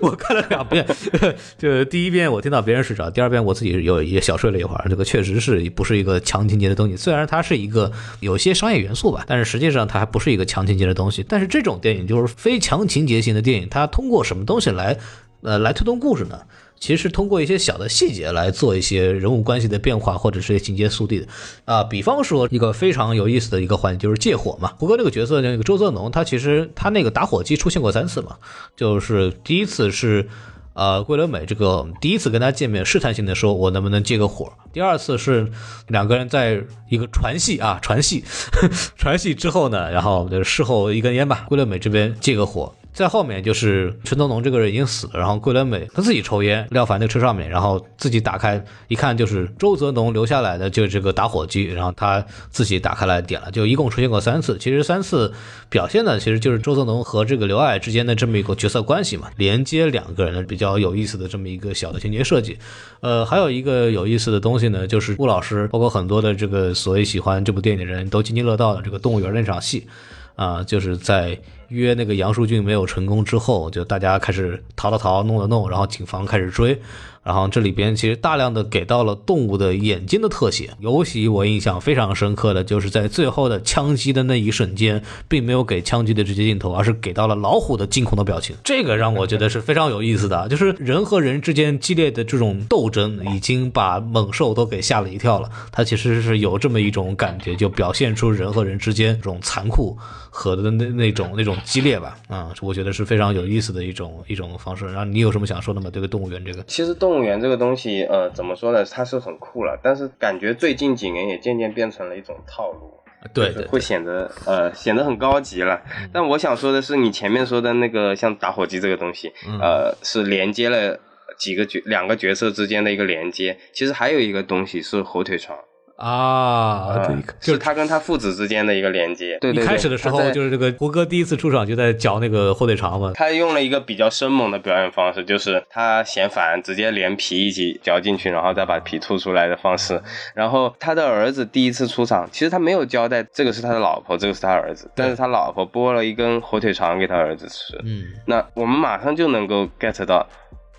我看了两遍，<laughs> 就第一遍我听到别人睡着，第二遍我自己有也小睡了一会儿。这个确实是不是一个强情节的东西。虽然它是一个有些商业元素吧，但是实际上它还不是一个强情节的东西。但是这种电影就是非强情节型的电影，它通过什么东西来？呃，来推动故事呢，其实是通过一些小的细节来做一些人物关系的变化，或者是情节速递的啊。比方说，一个非常有意思的一个环节就是借火嘛。胡歌那个角色，那个周泽农，他其实他那个打火机出现过三次嘛，就是第一次是呃桂纶镁这个第一次跟他见面，试探性的说我能不能借个火。第二次是两个人在一个传戏啊传戏，<laughs> 传戏之后呢，然后就事后一根烟吧，桂纶镁这边借个火。在后面就是陈东农这个人已经死了，然后桂纶镁他自己抽烟，廖凡那车上面，然后自己打开一看，就是周泽农留下来的就是这个打火机，然后他自己打开来点了，就一共出现过三次。其实三次表现的其实就是周泽农和这个刘爱之间的这么一个角色关系嘛，连接两个人的比较有意思的这么一个小的情节设计。呃，还有一个有意思的东西呢，就是顾老师包括很多的这个所谓喜欢这部电影的人都津津乐道的这个动物园那场戏。啊，就是在约那个杨树俊没有成功之后，就大家开始逃了逃，弄了弄，然后警方开始追。然后这里边其实大量的给到了动物的眼睛的特写，尤其我印象非常深刻的就是在最后的枪击的那一瞬间，并没有给枪击的直接镜头，而是给到了老虎的惊恐的表情。这个让我觉得是非常有意思的，就是人和人之间激烈的这种斗争，已经把猛兽都给吓了一跳了。它其实是有这么一种感觉，就表现出人和人之间这种残酷和的那那种那种激烈吧。啊，我觉得是非常有意思的一种一种方式。然后你有什么想说的吗？对个动物园这个，其实动。动物园这个东西，呃，怎么说呢？它是很酷了，但是感觉最近几年也渐渐变成了一种套路，对，会显得呃显得很高级了。但我想说的是，你前面说的那个像打火机这个东西，呃，是连接了几个角两个角色之间的一个连接。其实还有一个东西是火腿肠。啊，就是他跟他父子之间的一个连接。对对对，一开始的时候就是这个胡歌第一次出场就在嚼那个火腿肠嘛。他用了一个比较生猛的表演方式，就是他嫌烦，直接连皮一起嚼进去，然后再把皮吐出来的方式。然后他的儿子第一次出场，其实他没有交代这个是他的老婆，这个是他儿子，但是他老婆剥了一根火腿肠给他儿子吃。嗯，那我们马上就能够 get 到。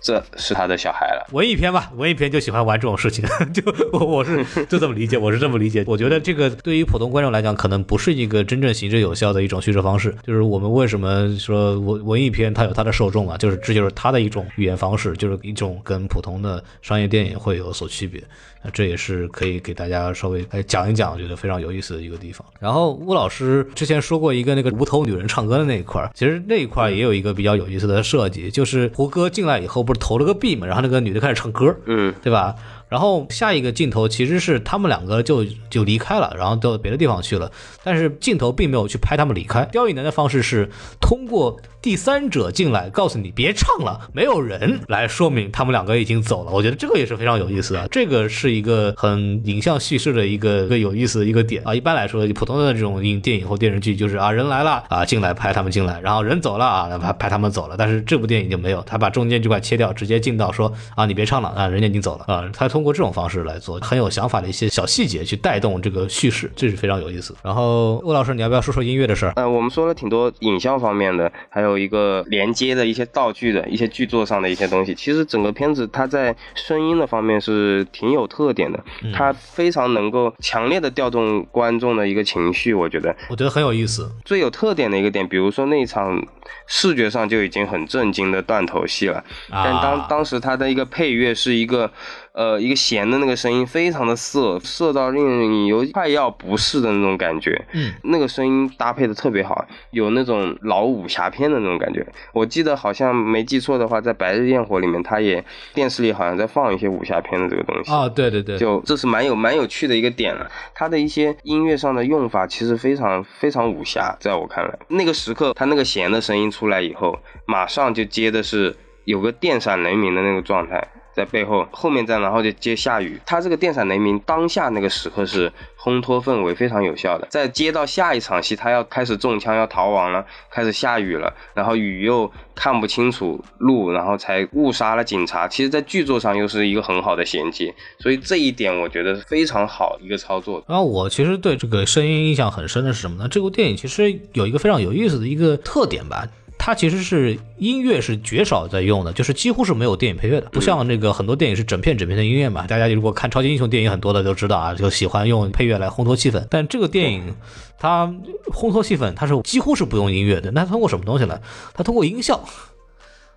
这是他的小孩了，文艺片吧，文艺片就喜欢玩这种事情，<laughs> 就我我是 <laughs> 就这么理解，我是这么理解。我觉得这个对于普通观众来讲，可能不是一个真正行之有效的一种叙事方式。就是我们为什么说文文艺片它有它的受众啊？就是这就是它的一种语言方式，就是一种跟普通的商业电影会有所区别。那这也是可以给大家稍微来讲一讲，我觉得非常有意思的一个地方。然后吴老师之前说过一个那个无头女人唱歌的那一块儿，其实那一块儿也有一个比较有意思的设计，就是胡歌进来以后不是投了个币嘛，然后那个女的开始唱歌，嗯，对吧？然后下一个镜头其实是他们两个就就离开了，然后到别的地方去了，但是镜头并没有去拍他们离开。刁亦男的方式是通过第三者进来，告诉你别唱了，没有人来说明他们两个已经走了。我觉得这个也是非常有意思的，这个是一个很影像叙事的一个一个有意思的一个点啊。一般来说，普通的这种影电影或电视剧就是啊人来了啊进来拍他们进来，然后人走了啊拍拍他们走了。但是这部电影就没有，他把中间这块切掉，直接进到说啊你别唱了啊人家已经走了啊。他通过这种方式来做很有想法的一些小细节去带动这个叙事，这是非常有意思。然后魏老师，你要不要说说音乐的事儿？呃，我们说了挺多影像方面的，还有一个连接的一些道具的一些剧作上的一些东西。其实整个片子它在声音的方面是挺有特点的，它非常能够强烈的调动观众的一个情绪。我觉得，我觉得很有意思。最有特点的一个点，比如说那一场视觉上就已经很震惊的断头戏了，但当当时它的一个配乐是一个。呃，一个弦的那个声音非常的涩，涩到令你有快要不适的那种感觉。嗯，那个声音搭配的特别好，有那种老武侠片的那种感觉。我记得好像没记错的话，在《白日焰火》里面，他也电视里好像在放一些武侠片的这个东西。啊，对对对，就这是蛮有蛮有趣的一个点了。他的一些音乐上的用法其实非常非常武侠，在我看来，那个时刻他那个弦的声音出来以后，马上就接的是有个电闪雷鸣的那个状态。在背后，后面再然后就接下雨，他这个电闪雷鸣当下那个时刻是烘托氛围非常有效的。再接到下一场戏，他要开始中枪要逃亡了，开始下雨了，然后雨又看不清楚路，然后才误杀了警察。其实，在剧作上又是一个很好的衔接，所以这一点我觉得是非常好一个操作。然后我其实对这个声音印象很深的是什么呢？这部电影其实有一个非常有意思的一个特点吧。它其实是音乐是绝少在用的，就是几乎是没有电影配乐的，不像那个很多电影是整片整片的音乐嘛。大家如果看超级英雄电影很多的都知道啊，就喜欢用配乐来烘托气氛。但这个电影它烘托气氛，它是几乎是不用音乐的。那它通过什么东西呢？它通过音效，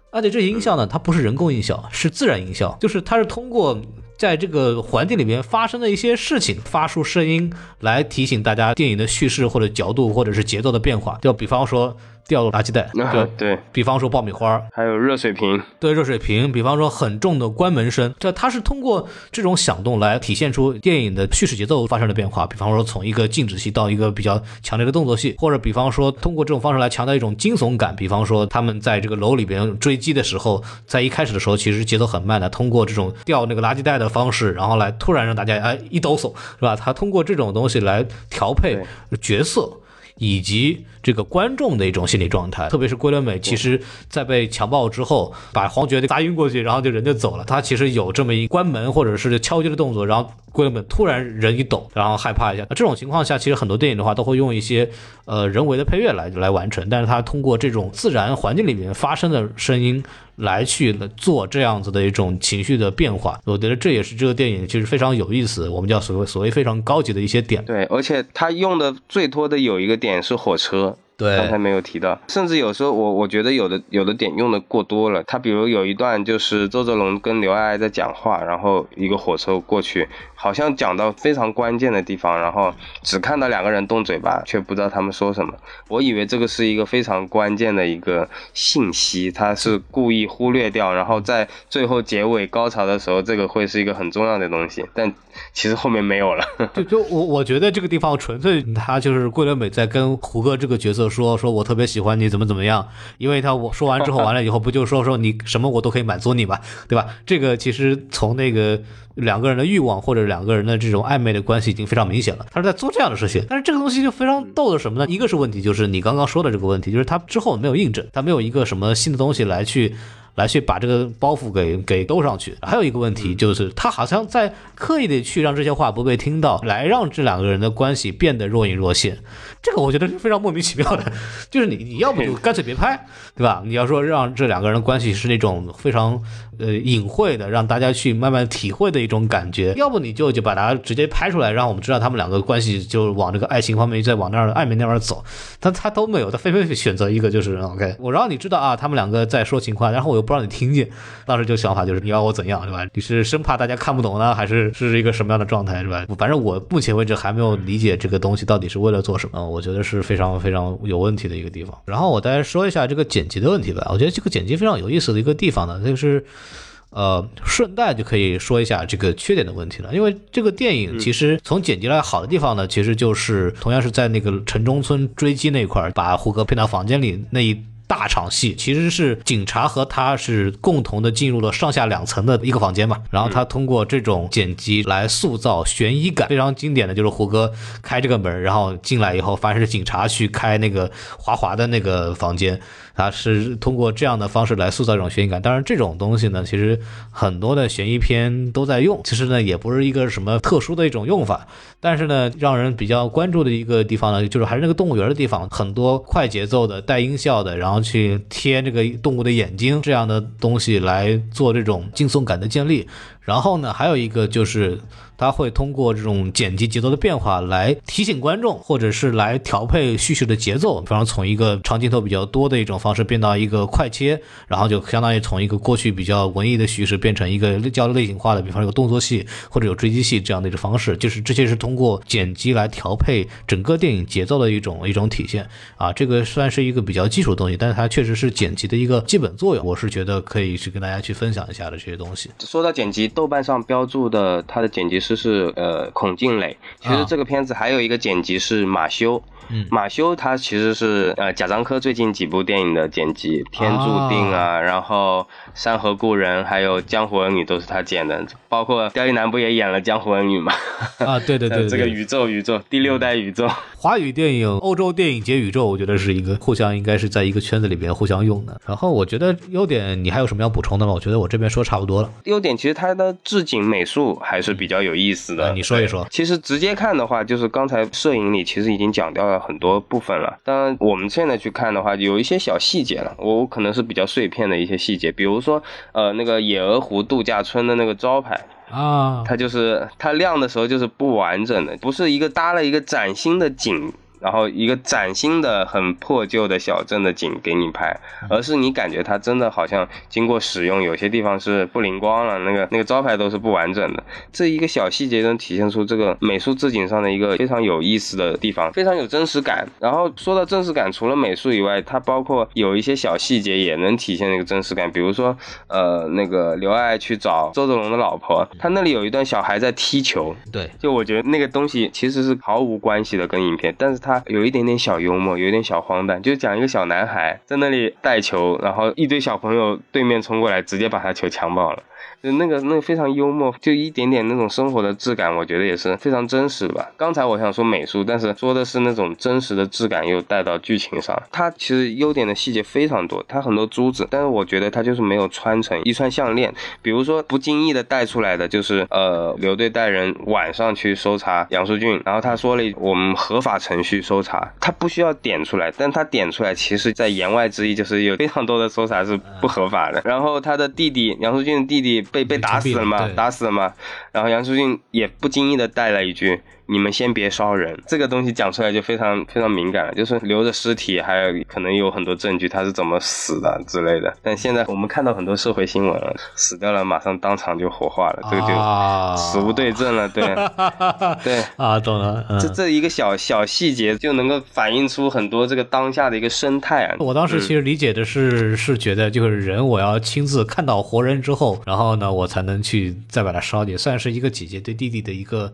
而且这些音效呢，它不是人工音效，是自然音效，就是它是通过在这个环境里面发生的一些事情发出声音来提醒大家电影的叙事或者角度或者是节奏的变化。就比方说。掉落垃圾袋，对对，比方说爆米花，还有热水瓶，对热水瓶，比方说很重的关门声，这它是通过这种响动来体现出电影的叙事节奏发生了变化。比方说从一个静止戏到一个比较强烈的动作戏，或者比方说通过这种方式来强调一种惊悚感。比方说他们在这个楼里边追击的时候，在一开始的时候其实节奏很慢的，通过这种掉那个垃圾袋的方式，然后来突然让大家哎一抖擞，是吧？他通过这种东西来调配角色。以及这个观众的一种心理状态，特别是桂纶镁，其实在被强暴之后，把黄觉砸晕过去，然后就人就走了。他其实有这么一关门或者是敲击的动作，然后桂纶镁突然人一抖，然后害怕一下。那这种情况下，其实很多电影的话都会用一些呃人为的配乐来来完成，但是他通过这种自然环境里面发生的声音。来去做这样子的一种情绪的变化，我觉得这也是这个电影其实非常有意思，我们叫所谓所谓非常高级的一些点。对，而且他用的最多的有一个点是火车。对，刚才没有提到，甚至有时候我我觉得有的有的点用的过多了。他比如有一段就是周泽龙跟刘爱爱在讲话，然后一个火车过去，好像讲到非常关键的地方，然后只看到两个人动嘴巴，却不知道他们说什么。我以为这个是一个非常关键的一个信息，他是故意忽略掉，然后在最后结尾高潮的时候，这个会是一个很重要的东西，但其实后面没有了。<laughs> 就就我我觉得这个地方纯粹他就是桂纶镁在跟胡歌这个角色。说说我特别喜欢你怎么怎么样，因为他我说完之后 <laughs> 完了以后不就说说你什么我都可以满足你嘛，对吧？这个其实从那个两个人的欲望或者两个人的这种暧昧的关系已经非常明显了，他是在做这样的事情。但是这个东西就非常逗的什么呢？一个是问题就是你刚刚说的这个问题，就是他之后没有印证，他没有一个什么新的东西来去。来去把这个包袱给给兜上去。还有一个问题就是，他好像在刻意的去让这些话不被听到，来让这两个人的关系变得若隐若现。这个我觉得是非常莫名其妙的。<laughs> 就是你你要不就 <laughs> 干脆别拍，对吧？你要说让这两个人的关系是那种非常呃隐晦的，让大家去慢慢体会的一种感觉。要不你就就把它直接拍出来，让我们知道他们两个关系就往这个爱情方面再往那儿暧昧那边走。但他都没有，他非非选择一个就是 OK，我让你知道啊，他们两个在说情话，然后我又。不让你听见，当时就想法就是你要我怎样，对吧？你是生怕大家看不懂呢，还是是一个什么样的状态，是吧？反正我目前为止还没有理解这个东西到底是为了做什么，我觉得是非常非常有问题的一个地方。然后我再说一下这个剪辑的问题吧，我觉得这个剪辑非常有意思的一个地方呢，就是。呃，顺带就可以说一下这个缺点的问题了，因为这个电影其实从剪辑来好的地方呢，其实就是同样是在那个城中村追击那块儿，把胡歌骗到房间里那一。大场戏其实是警察和他是共同的进入了上下两层的一个房间嘛，然后他通过这种剪辑来塑造悬疑感，非常经典的就是胡歌开这个门，然后进来以后发现是警察去开那个华华的那个房间。它是通过这样的方式来塑造这种悬疑感，当然这种东西呢，其实很多的悬疑片都在用，其实呢也不是一个什么特殊的一种用法，但是呢让人比较关注的一个地方呢，就是还是那个动物园的地方，很多快节奏的带音效的，然后去贴这个动物的眼睛这样的东西来做这种惊悚感的建立，然后呢还有一个就是。他会通过这种剪辑节奏的变化来提醒观众，或者是来调配叙事的节奏，比方从一个长镜头比较多的一种方式变到一个快切，然后就相当于从一个过去比较文艺的叙事变成一个较类型化的，比方有动作戏或者有追击戏这样的一种方式，就是这些是通过剪辑来调配整个电影节奏的一种一种体现啊。这个算是一个比较基础的东西，但是它确实是剪辑的一个基本作用。我是觉得可以去跟大家去分享一下的这些东西。说到剪辑，豆瓣上标注的它的剪辑师。是呃，孔敬磊。其实这个片子还有一个剪辑是马修。马修他其实是呃贾樟柯最近几部电影的剪辑，《天注定》啊，然后《山河故人》还有《江湖儿女》都是他剪的，包括刁亦男不也演了《江湖儿女》吗？啊，对对对，<laughs> 这个宇宙宇宙第六代宇宙，华语电影、欧洲电影节宇宙，我觉得是一个互相应该是在一个圈子里边互相用的。然后我觉得优点，你还有什么要补充的吗？我觉得我这边说差不多了。优点其实它的置景美术还是比较有意思的，你说一说。其实直接看的话，就是刚才摄影里其实已经讲掉了。很多部分了，当然我们现在去看的话，有一些小细节了，我可能是比较碎片的一些细节，比如说，呃，那个野鹅湖度假村的那个招牌啊，它就是它亮的时候就是不完整的，不是一个搭了一个崭新的景。然后一个崭新的、很破旧的小镇的景给你拍，而是你感觉它真的好像经过使用，有些地方是不灵光了，那个那个招牌都是不完整的。这一个小细节能体现出这个美术置景上的一个非常有意思的地方，非常有真实感。然后说到真实感，除了美术以外，它包括有一些小细节也能体现那个真实感。比如说，呃，那个刘爱去找周德龙的老婆，他那里有一段小孩在踢球，对，就我觉得那个东西其实是毫无关系的跟影片，但是他。他有一点点小幽默，有一点小荒诞，就讲一个小男孩在那里带球，然后一堆小朋友对面冲过来，直接把他球抢爆了。就那个那个非常幽默，就一点点那种生活的质感，我觉得也是非常真实吧。刚才我想说美术，但是说的是那种真实的质感，又带到剧情上。它其实优点的细节非常多，它很多珠子，但是我觉得它就是没有穿成一串项链。比如说不经意的带出来的，就是呃刘队带人晚上去搜查杨淑俊，然后他说了我们合法程序搜查，他不需要点出来，但他点出来，其实在言外之意就是有非常多的搜查是不合法的。然后他的弟弟杨淑俊的弟弟。被被打死了嘛？打死了嘛？然后杨淑俊也不经意的带了一句。你们先别烧人，这个东西讲出来就非常非常敏感了，就是留着尸体，还有可能有很多证据他是怎么死的之类的。但现在我们看到很多社会新闻了，死掉了马上当场就火化了，这个就死无对证了。对 <laughs> 对啊，懂了。这这一个小小细节就能够反映出很多这个当下的一个生态啊。我当时其实理解的是是觉得就是人我要亲自看到活人之后，然后呢我才能去再把它烧掉，算是一个姐姐对弟弟的一个。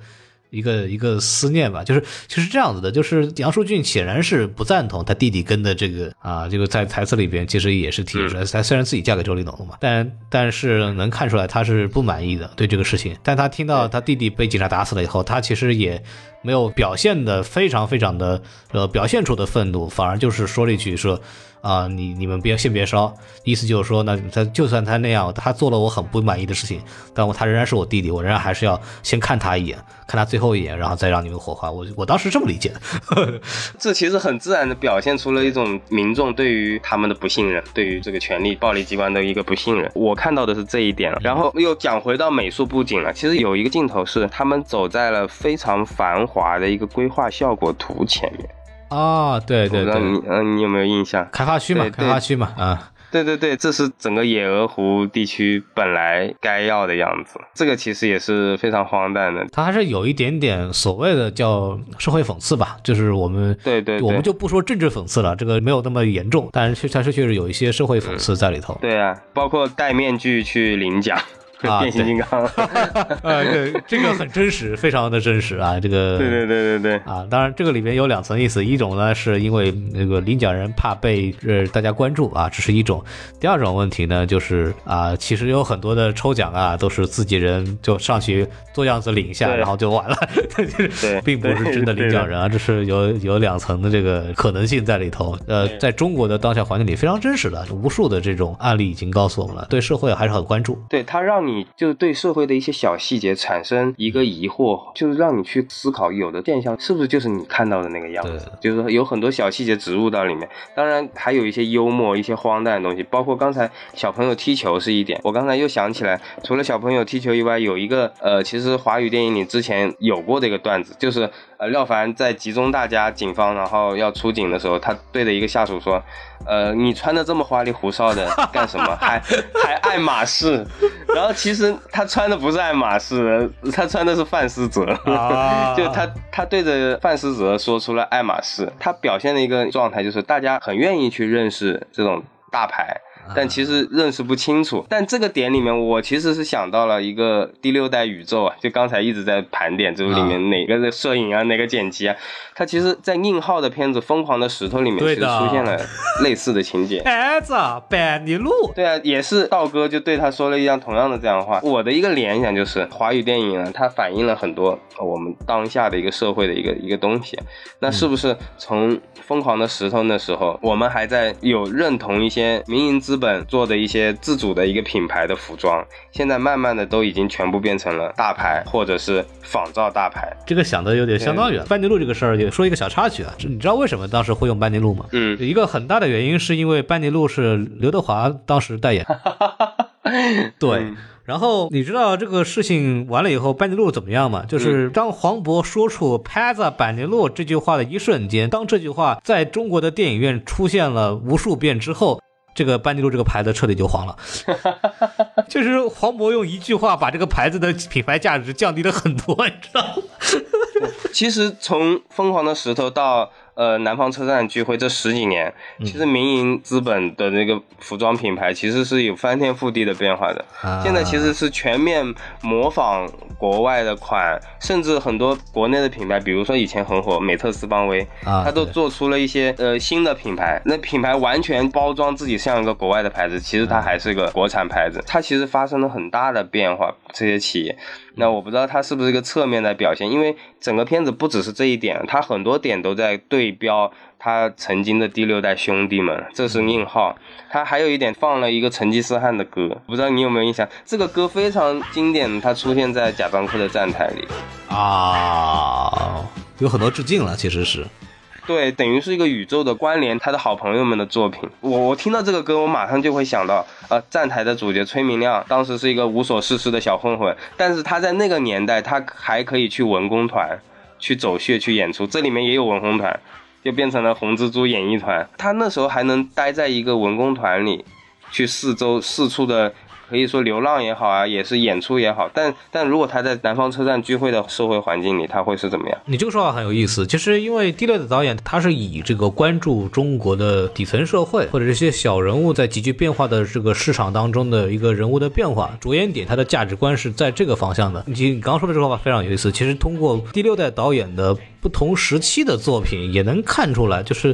一个一个思念吧，就是就是这样子的，就是杨淑俊显然是不赞同他弟弟跟的这个啊，这个在台词里边其实也是提出来，他虽然自己嫁给周立农了嘛，但但是能看出来他是不满意的对这个事情，但他听到他弟弟被警察打死了以后，他其实也没有表现的非常非常的呃表现出的愤怒，反而就是说了一句说。啊，你你们别先别烧，意思就是说，那他就算他那样，他做了我很不满意的事情，但我他仍然是我弟弟，我仍然还是要先看他一眼，看他最后一眼，然后再让你们火化。我我当时这么理解的，<laughs> 这其实很自然的表现出了一种民众对于他们的不信任，对于这个权力暴力机关的一个不信任。我看到的是这一点，然后又讲回到美术布景了。其实有一个镜头是他们走在了非常繁华的一个规划效果图前面。啊，对对对，你嗯，你有没有印象？开发区嘛，开发区嘛，啊，对对对，这是整个野鹅湖地区本来该要的样子。这个其实也是非常荒诞的。它还是有一点点所谓的叫社会讽刺吧，就是我们对对对我们就不说政治讽刺了，这个没有那么严重，但是确它是确实有一些社会讽刺在里头。对啊，包括戴面具去领奖，啊变形金刚。<laughs> 呃，对，这个很真实，非常的真实啊，这个对对对对对。啊，当然这个里面有两层意思，一种呢是因为那个领奖人怕被呃大家关注啊，这是一种；第二种问题呢就是啊，其实有很多的抽奖啊都是自己人就上去做样子领一下，然后就完了，<laughs> 就是对并不是真的领奖人啊，这是有有两层的这个可能性在里头。呃，在中国的当下环境里非常真实的，无数的这种案例已经告诉我们了，对社会还是很关注。对他让你就对社会的一些小细节产生一个疑惑，就是让你去思考有的现象是不是就是你看到的那个样子，就是有很多小细节植入到里面。当然还有一些幽默、一些荒诞的东西，包括刚才小朋友踢球是一点。我刚才又想起来，除了小朋友踢球以外，有一个呃，其实华语电影里之前有过的一个段子，就是呃廖凡在集中大家警方然后要出警的时候，他对着一个下属说，呃，你穿的这么花里胡哨的 <laughs> 干什么？还还爱马仕？然后其实他穿的不是爱马仕，他穿的是范思哲。啊就他他对着范思哲说出了爱马仕，他表现的一个状态就是大家很愿意去认识这种大牌。但其实认识不清楚，但这个点里面，我其实是想到了一个第六代宇宙啊，就刚才一直在盘点这个里面哪个的摄影啊，哪个剪辑啊，它其实，在宁浩的片子《疯狂的石头》里面，其实出现了类似的情节。<laughs> 孩子，班尼路，对啊，也是道哥就对他说了一样同样的这样的话。我的一个联想就是，华语电影啊，它反映了很多呃我们当下的一个社会的一个一个东西。那是不是从《疯狂的石头》那时候，我们还在有认同一些民营资本做的一些自主的一个品牌的服装，现在慢慢的都已经全部变成了大牌或者是仿造大牌。这个想的有点相当远。班尼路这个事儿，也说一个小插曲啊，你知道为什么当时会用班尼路吗？嗯，一个很大的原因是因为班尼路是刘德华当时代言，<laughs> 对。嗯然后你知道这个事情完了以后，班尼路怎么样吗？就是当黄渤说出“拍子班尼路”这句话的一瞬间，当这句话在中国的电影院出现了无数遍之后，这个班尼路这个牌子彻底就黄了。<laughs> 就是黄渤用一句话把这个牌子的品牌价值降低了很多，你知道吗？<laughs> 其实从《疯狂的石头》到呃南方车站聚会这十几年，嗯其实民营资本的那个服装品牌其实是有翻天覆地的变化的。啊现在其实是全面模仿国外的款，甚至很多国内的品牌，比如说以前很火美特斯邦威，啊它都做出了一些呃新的品牌。那品牌完全包装自己像一个国外的牌子，其实它还是个国产牌子。它其实发生了很大的变化，这些企业。那我不知道它是不是一个侧面的表现，因为整个片子不只是这一点，它很多点都在对标他曾经的第六代兄弟们，这是宁浩。他还有一点放了一个成吉思汗的歌，不知道你有没有印象？这个歌非常经典，它出现在贾樟柯的站台里。啊，有很多致敬了，其实是。对，等于是一个宇宙的关联，他的好朋友们的作品。我我听到这个歌，我马上就会想到，呃，站台的主角崔明亮，当时是一个无所事事的小混混，但是他在那个年代，他还可以去文工团，去走穴去演出，这里面也有文工团，就变成了红蜘蛛演艺团。他那时候还能待在一个文工团里，去四周四处的。可以说流浪也好啊，也是演出也好，但但如果他在南方车站聚会的社会环境里，他会是怎么样？你这个说法很有意思。其实，因为第六的导演他是以这个关注中国的底层社会或者这些小人物在急剧变化的这个市场当中的一个人物的变化着眼点，他的价值观是在这个方向的。你你刚刚说的这个说法非常有意思。其实通过第六代导演的不同时期的作品，也能看出来，就是。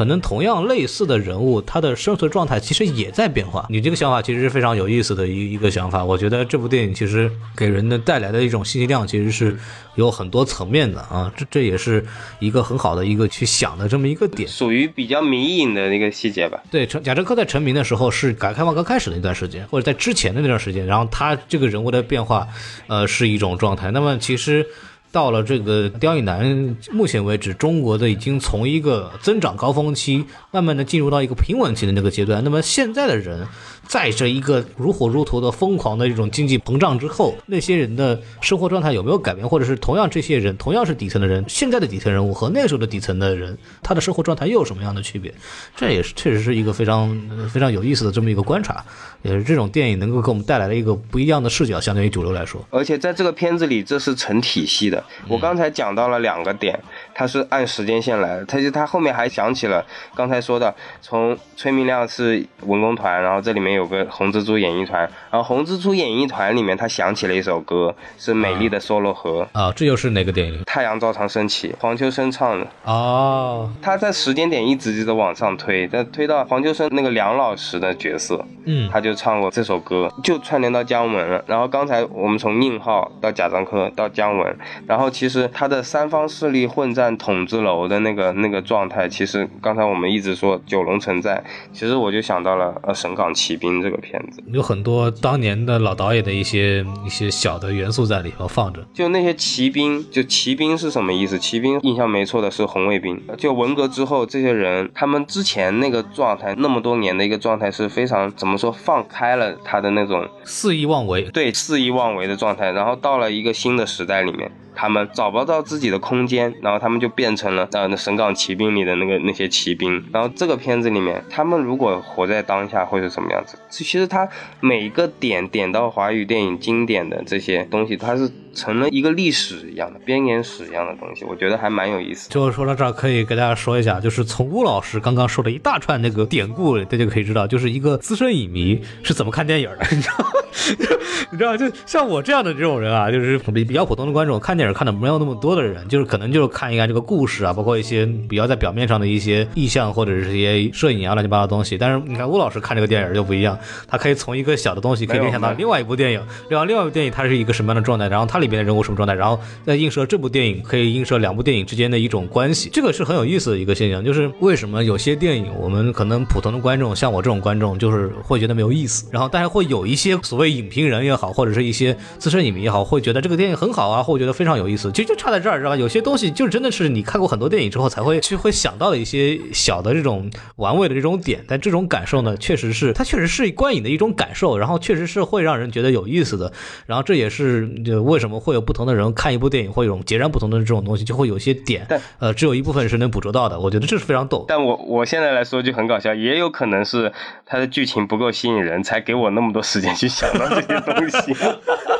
可能同样类似的人物，他的生存状态其实也在变化。你这个想法其实是非常有意思的一一个想法。我觉得这部电影其实给人的带来的一种信息量，其实是有很多层面的啊。这这也是一个很好的一个去想的这么一个点。属于比较迷影的那个细节吧。对，陈贾樟柯在成名的时候是改革开放刚开始的一段时间，或者在之前的那段时间，然后他这个人物的变化，呃，是一种状态。那么其实。到了这个刁亦男，目前为止，中国的已经从一个增长高峰期，慢慢的进入到一个平稳期的那个阶段。那么现在的人，在这一个如火如荼的疯狂的这种经济膨胀之后，那些人的生活状态有没有改变，或者是同样这些人同样是底层的人，现在的底层人物和那时候的底层的人，他的生活状态又有什么样的区别？这也是确实是一个非常非常有意思的这么一个观察，也是这种电影能够给我们带来的一个不一样的视角，相对于主流来说。而且在这个片子里，这是成体系的。我刚才讲到了两个点，它是按时间线来的，他就他后面还想起了刚才说的，从崔明亮是文工团，然后这里面有个红蜘蛛演艺团，然后红蜘蛛演艺团里面他想起了一首歌，是《美丽的梭罗河》啊，这又是哪个电影？太阳照常升起，黄秋生唱的。哦，他在时间点一直就在往上推，但推到黄秋生那个梁老师的角色，嗯，他就唱过这首歌，就串联到姜文了。然后刚才我们从宁浩到贾樟柯到姜文，然后其实他的三方势力混战筒子楼的那个那个状态，其实刚才我们一直说九龙城寨，其实我就想到了呃《神港奇兵》这个片子，有很多当年的老导演的一些一些小的元素在里头放着。就那些骑兵，就骑兵是什么意思？骑兵印象没错的是红卫兵。就文革之后，这些人他们之前那个状态，那么多年的一个状态是非常怎么说放开了他的那种肆意妄为，对肆意妄为的状态，然后到了一个新的时代里面。他们找不到自己的空间，然后他们就变成了呃那神港骑兵里的那个那些骑兵。然后这个片子里面，他们如果活在当下会是什么样子？其实他每一个点点到华语电影经典的这些东西，它是成了一个历史一样的编年史一样的东西，我觉得还蛮有意思。就说到这儿，可以给大家说一下，就是从吴老师刚刚说的一大串那个典故，大家可以知道，就是一个资深影迷是怎么看电影的，你知道。<laughs> 你知道，就像我这样的这种人啊，就是比比较普通的观众，看电影看的没有那么多的人，就是可能就是看一看这个故事啊，包括一些比较在表面上的一些意象或者是一些摄影啊乱七八糟东西。但是你看吴老师看这个电影就不一样，他可以从一个小的东西可以联想到另外一部电影，然后另外一部电影它是一个什么样的状态，然后它里边的人物什么状态，然后再映射这部电影可以映射两部电影之间的一种关系，这个是很有意思的一个现象。就是为什么有些电影我们可能普通的观众，像我这种观众，就是会觉得没有意思，然后但是会有一些所谓影评人也好，或者是一些资深影迷也好，会觉得这个电影很好啊，或者觉得非常有意思。其实就差在这儿，知道吧？有些东西就真的是你看过很多电影之后才会去会想到的一些小的这种玩味的这种点，但这种感受呢，确实是它确实是观影的一种感受，然后确实是会让人觉得有意思的。然后这也是就为什么会有不同的人看一部电影会有种截然不同的这种东西，就会有些点，呃，只有一部分是能捕捉到的。我觉得这是非常逗。但我我现在来说就很搞笑，也有可能是它的剧情不够吸引人，才给我那么多时间去想到这些东西。<laughs>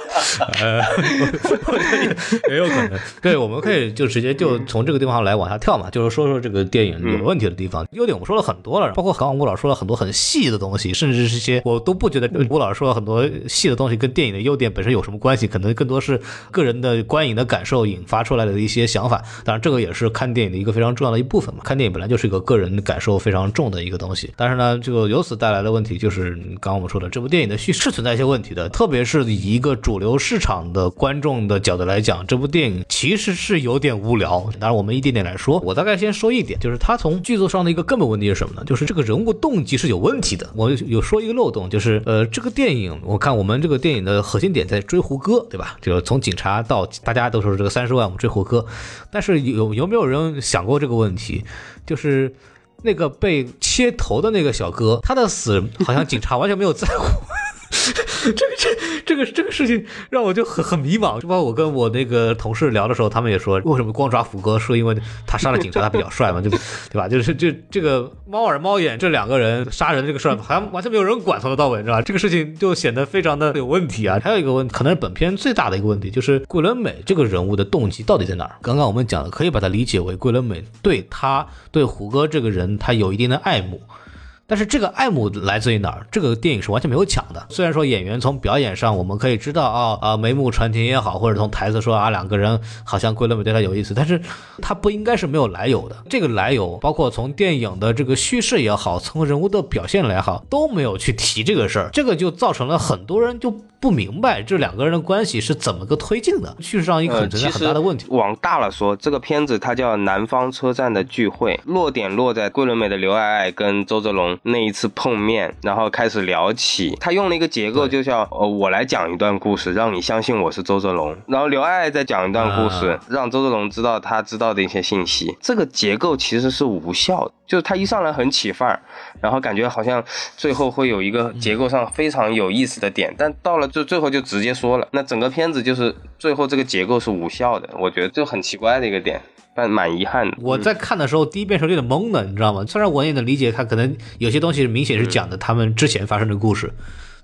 呃，也有可能。对，我们可以就直接就从这个地方来往下跳嘛，就是说说这个电影有问题的地方。优点我们说了很多了，包括刚刚吴老师说了很多很细的东西，甚至是一些我都不觉得吴老师说了很多细的东西跟电影的优点本身有什么关系，可能更多是个人的观影的感受引发出来的一些想法。当然，这个也是看电影的一个非常重要的一部分嘛。看电影本来就是一个个人感受非常重的一个东西。但是呢，这个由此带来的问题就是刚刚我们说的，这部电影的叙事存在一些问题的，特别是以一个主流市场的观众的角度来讲，这部电影其实是有点无聊。当然，我们一点点来说，我大概先说一点，就是它从剧作上的一个根本问题是什么呢？就是这个人物动机是有问题的。我有说一个漏洞，就是呃，这个电影，我看我们这个电影的核心点在追胡歌，对吧？就从警察到大家都说这个三十万我们追胡歌，但是有有没有人想过这个问题？就是那个被切头的那个小哥，他的死好像警察完全没有在乎。这个这这个这个事情让我就很很迷茫。就包括我跟我那个同事聊的时候，他们也说，为什么光抓胡歌？说因为他杀了警察，他比较帅嘛，就对吧？就是就这个猫耳猫眼这两个人杀人这个事儿，好像完全没有人管，从头到尾，是吧？这个事情就显得非常的有问题啊。还有一个问，可能是本片最大的一个问题，就是桂纶镁这个人物的动机到底在哪儿？刚刚我们讲的，可以把它理解为桂纶镁对他对胡歌这个人，他有一定的爱慕。但是这个爱慕来自于哪儿？这个电影是完全没有讲的。虽然说演员从表演上我们可以知道啊啊眉目传情也好，或者从台词说啊两个人好像桂纶镁对他有意思，但是他不应该是没有来由的。这个来由包括从电影的这个叙事也好，从人物的表现来也好，都没有去提这个事儿，这个就造成了很多人就不明白这两个人的关系是怎么个推进的，叙事上也可呃，能存在其实很大的问题。往大了说，这个片子它叫《南方车站的聚会》，落点落在桂纶镁的刘爱爱跟周泽龙那一次碰面，然后开始聊起。他用了一个结构，就像呃，我来讲一段故事，让你相信我是周泽龙，然后刘爱爱再讲一段故事，啊让周泽龙知道他知道的一些信息。这个结构其实是无效的，就是他一上来很起范儿，然后感觉好像最后会有一个结构上非常有意思的点，但到了就最后就直接说了，那整个片子就是最后这个结构是无效的，我觉得就很奇怪的一个点，但蛮遗憾的。我在看的时候，第一遍时候有点懵的，你知道吗？虽然我也能理解他可能有些东西明显是讲的他们之前发生的故事，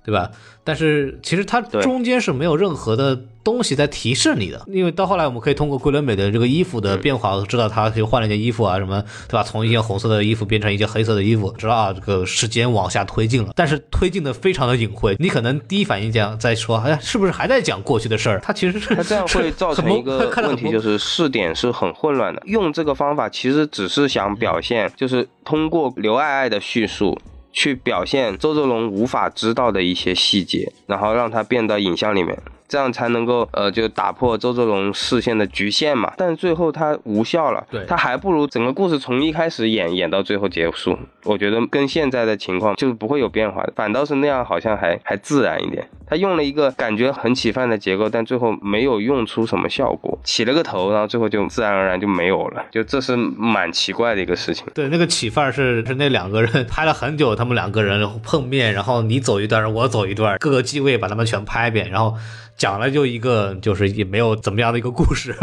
对吧？但是其实它中间是没有任何的东西在提示你的，因为到后来我们可以通过桂纶镁的这个衣服的变化，知道他就换了一件衣服啊，什么对吧？从一件红色的衣服变成一件黑色的衣服，知道啊，这个时间往下推进了，但是推进的非常的隐晦，你可能第一反应讲在说，哎，是不是还在讲过去的事儿？它其实是它这样会造成一个问题，就是是视点是很混乱的。用这个方法其实只是想表现，就是通过刘爱爱的叙述。去表现周泽龙无法知道的一些细节，然后让它变到影像里面，这样才能够呃就打破周泽龙视线的局限嘛。但最后他无效了，对他还不如整个故事从一开始演演到最后结束。我觉得跟现在的情况就是不会有变化的，反倒是那样好像还还自然一点。他用了一个感觉很起范的结构，但最后没有用出什么效果，起了个头，然后最后就自然而然就没有了，就这是蛮奇怪的一个事情。对，那个起范是是那两个人拍了很久，他们两个人碰面，然后你走一段，我走一段，各个机位把他们全拍一遍，然后讲了就一个就是也没有怎么样的一个故事，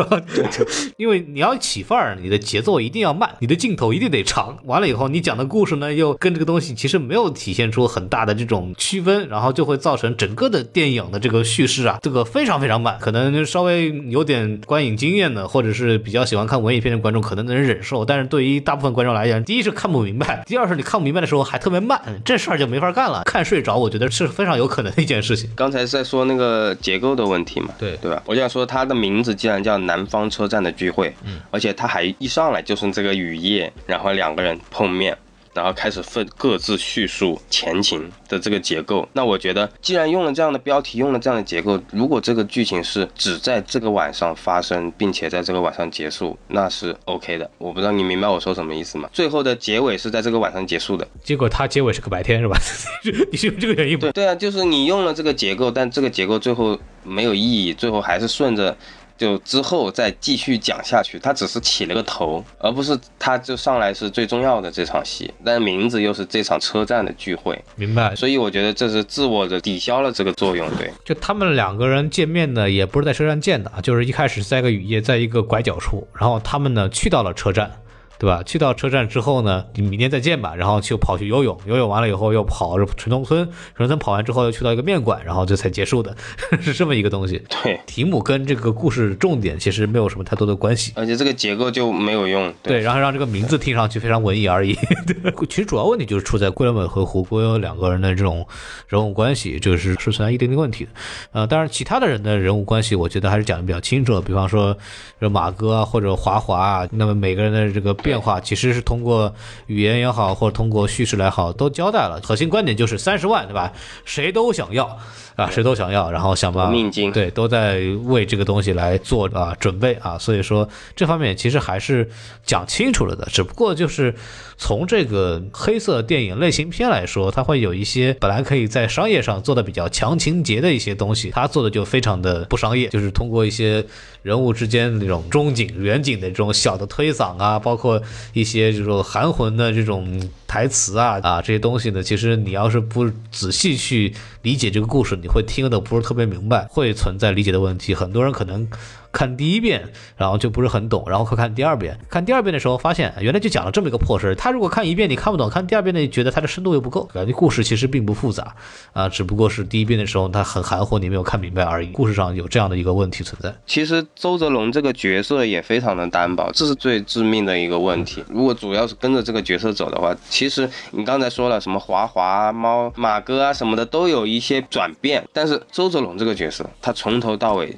<laughs> 因为你要起范儿，你的节奏一定要慢，你的镜头一定得长，完了以后你讲的故事呢又跟这个东西其实没有体现出很大的这种区分，然后就会造成整个电影的这个叙事啊，这个非常非常慢，可能稍微有点观影经验的，或者是比较喜欢看文艺片的观众可能能忍受，但是对于大部分观众来讲，第一是看不明白，第二是你看不明白的时候还特别慢，这事儿就没法干了，看睡着，我觉得是非常有可能的一件事情。刚才在说那个结构的问题嘛，对对吧？我想说它的名字既然叫南方车站的聚会，嗯，而且它还一上来就是这个雨夜，然后两个人碰面。然后开始分各自叙述前情的这个结构，那我觉得既然用了这样的标题，用了这样的结构，如果这个剧情是只在这个晚上发生，并且在这个晚上结束，那是 OK 的。我不知道你明白我说什么意思吗？最后的结尾是在这个晚上结束的，结果它结尾是个白天是吧？<laughs> 你是用这个原因吗？对对啊，就是你用了这个结构，但这个结构最后没有意义，最后还是顺着。就之后再继续讲下去，他只是起了个头，而不是他就上来是最重要的这场戏，但名字又是这场车站的聚会，明白。所以我觉得这是自我的抵消了这个作用。对，就他们两个人见面呢，也不是在车站见的，就是一开始在一个雨夜，在一个拐角处，然后他们呢去到了车站。对吧？去到车站之后呢，你明天再见吧。然后就跑去游泳，游泳完了以后又跑城中村，城中村跑完之后又去到一个面馆，然后这才结束的，<laughs> 是这么一个东西。对，题目跟这个故事重点其实没有什么太多的关系，而且这个结构就没有用。对，然后让这个名字听上去非常文艺而已。对 <laughs> 其实主要问题就是出在桂纶镁和胡歌有两个人的这种人物关系，就是是存在一定的问题的。呃，当然其他的人的人物关系，我觉得还是讲的比较清楚。比方说，马哥啊或者华华啊，那么每个人的这个变化其实是通过语言也好，或者通过叙事来好，都交代了。核心观点就是三十万，对吧？谁都想要啊，谁都想要，然后想办法命金对，都在为这个东西来做啊准备啊。所以说这方面其实还是讲清楚了的，只不过就是从这个黑色电影类型片来说，它会有一些本来可以在商业上做的比较强情节的一些东西，它做的就非常的不商业，就是通过一些人物之间那种中景、远景的这种小的推搡啊，包括一些这种含混的这种台词啊啊这些东西呢，其实你要是不仔细去理解这个故事，你会听得不是特别明白，会存在理解的问题。很多人可能。看第一遍，然后就不是很懂，然后快看第二遍。看第二遍的时候，发现原来就讲了这么一个破事儿。他如果看一遍你看不懂，看第二遍呢，觉得它的深度又不够。感觉故事其实并不复杂啊，只不过是第一遍的时候它很含糊，你没有看明白而已。故事上有这样的一个问题存在。其实周泽龙这个角色也非常的单薄，这是最致命的一个问题。如果主要是跟着这个角色走的话，其实你刚才说了什么华华、猫、马哥啊什么的都有一些转变，但是周泽龙这个角色，他从头到尾。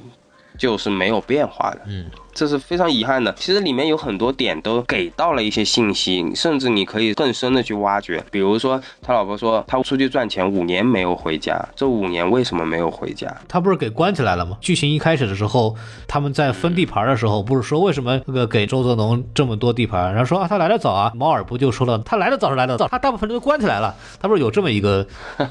就是没有变化的。嗯，这是非常遗憾的。其实里面有很多点都给到了一些信息，甚至你可以更深的去挖掘。比如说，他老婆说他出去赚钱五年没有回家，这五年为什么没有回家？他不是给关起来了吗？剧情一开始的时候，他们在分地盘的时候，不是说为什么那个给周泽农这么多地盘，然后说啊他来的早啊，毛尔不就说了他来的早是来的早，他大部分都关起来了，他不是有这么一个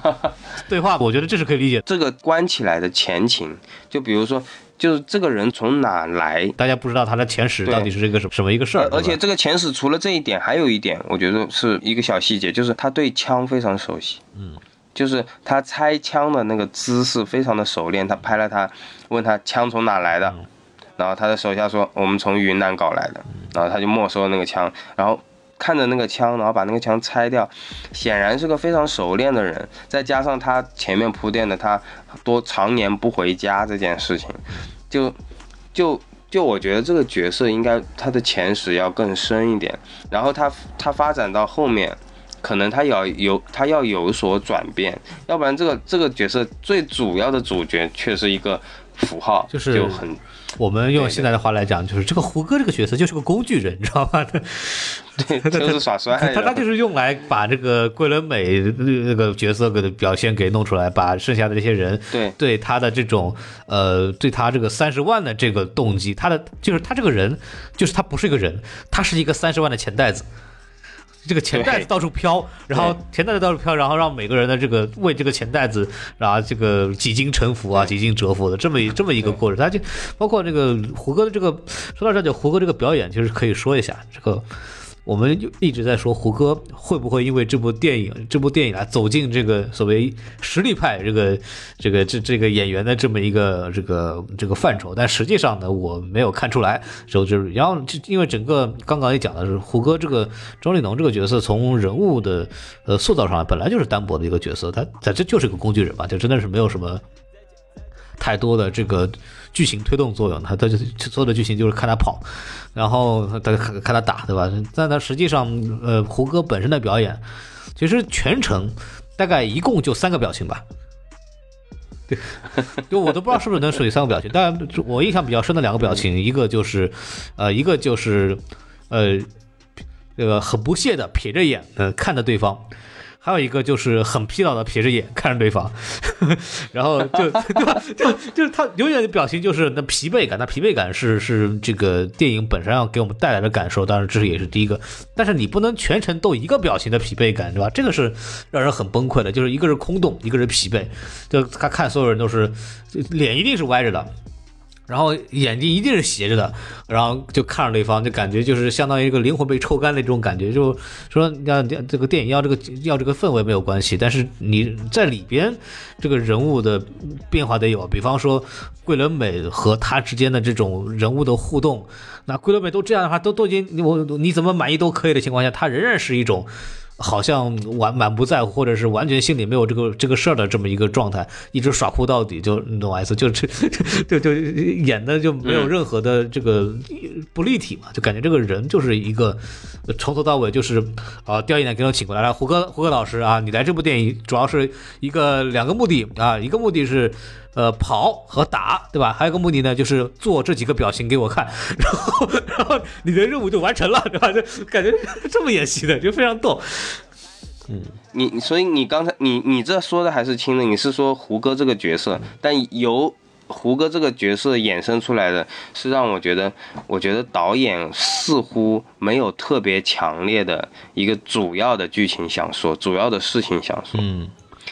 <laughs> 对话？我觉得这是可以理解的。这个关起来的前情，就比如说，就是这个人从哪来，大家不知道他的前史到底是这个什什么一个事儿，而且这个前史除了这一点，还有一点，我觉得是一个小细节，就是他对枪非常熟悉。嗯，就是他拆枪的那个姿势非常的熟练。他拍了他，问他枪从哪来的，嗯。然后他的手下说我们从云南搞来的，然后他就没收了那个枪，然后看着那个枪，然后把那个枪拆掉，显然是个非常熟练的人。再加上他前面铺垫的他多常年不回家这件事情，就就就我觉得这个角色应该他的前史要更深一点，然后他他发展到后面，可能他要有他要有所转变，要不然这个这个角色最主要的主角却是一个符号，就是就很我们用现在的话来讲，就是这个胡歌这个角色就是个工具人，你知道吗？<laughs> 对，<laughs> 就是耍帅他他他的。就是用来把这个桂纶镁那个角色给表现给弄出来，把剩下的这些人对对他的这种呃，对他这个三十万的这个动机，他的就是他这个人，就是他不是一个人，他是一个三十万的钱袋子。这个钱袋子到处飘，然后钱袋子到处飘，然后让每个人的这个为这个钱袋子，然后这个几经沉浮啊，几经折服的这么一这么一个过程。他就包括这个胡歌的这个，说到这就胡歌这个表演，其实可以说一下这个。我们就一直在说胡歌会不会因为这部电影，这部电影啊走进这个所谓实力派这个这个这这个演员的这么一个这个这个范畴，但实际上呢，我没有看出来。就就是然后就因为整个刚刚也讲的是胡歌这个钟丽农这个角色从人物的呃塑造上来本来就是单薄的一个角色，他他这就是个工具人嘛，就真的是没有什么太多的这个剧情推动作用，他他就所有的剧情就是看他跑，然后他看看他打，对吧？但他实际上，呃，胡歌本身的表演，其实全程大概一共就三个表情吧。对，就我都不知道是不是能属于三个表情，但我印象比较深的两个表情，一个就是，呃，一个就是，呃，这个很不屑的瞥着眼，呃，看着对方。还有一个就是很疲劳的撇着眼看着对方，<laughs> 然后就对吧 <laughs> 就就是他永远的表情就是那疲惫感，那疲惫感是是这个电影本身要给我们带来的感受，当然这是也是第一个，但是你不能全程都一个表情的疲惫感，对吧？这个是让人很崩溃的，就是一个是空洞，一个是疲惫，就他看所有人都是脸一定是歪着的。然后眼睛一定是斜着的，然后就看着对方，就感觉就是相当于一个灵魂被抽干的这种感觉。就说要这个电影要这个要这个氛围没有关系，但是你在里边这个人物的变化得有，比方说桂纶镁和他之间的这种人物的互动，那桂纶镁都这样的话，都都已经我你怎么满意都可以的情况下，他仍然是一种。好像完满不在乎，或者是完全心里没有这个这个事儿的这么一个状态，一直耍酷到底，就你懂我意思？就这就就演的就没有任何的这个不立体嘛，就感觉这个人就是一个从头到尾就是啊，掉一男给我请过来了，胡歌胡歌老师啊，你来这部电影主要是一个两个目的啊，一个目的是。呃，跑和打，对吧？还有一个目的呢，就是做这几个表情给我看，<laughs> 然后，然后你的任务就完成了，对吧？就感觉这么演戏的，就非常逗。嗯你所以你刚才你你这说的还是轻的，你是说胡歌这个角色，但由胡歌这个角色衍生出来的是让我觉得，我觉得导演似乎没有特别强烈的一个主要的剧情想说，主要的事情想说。嗯，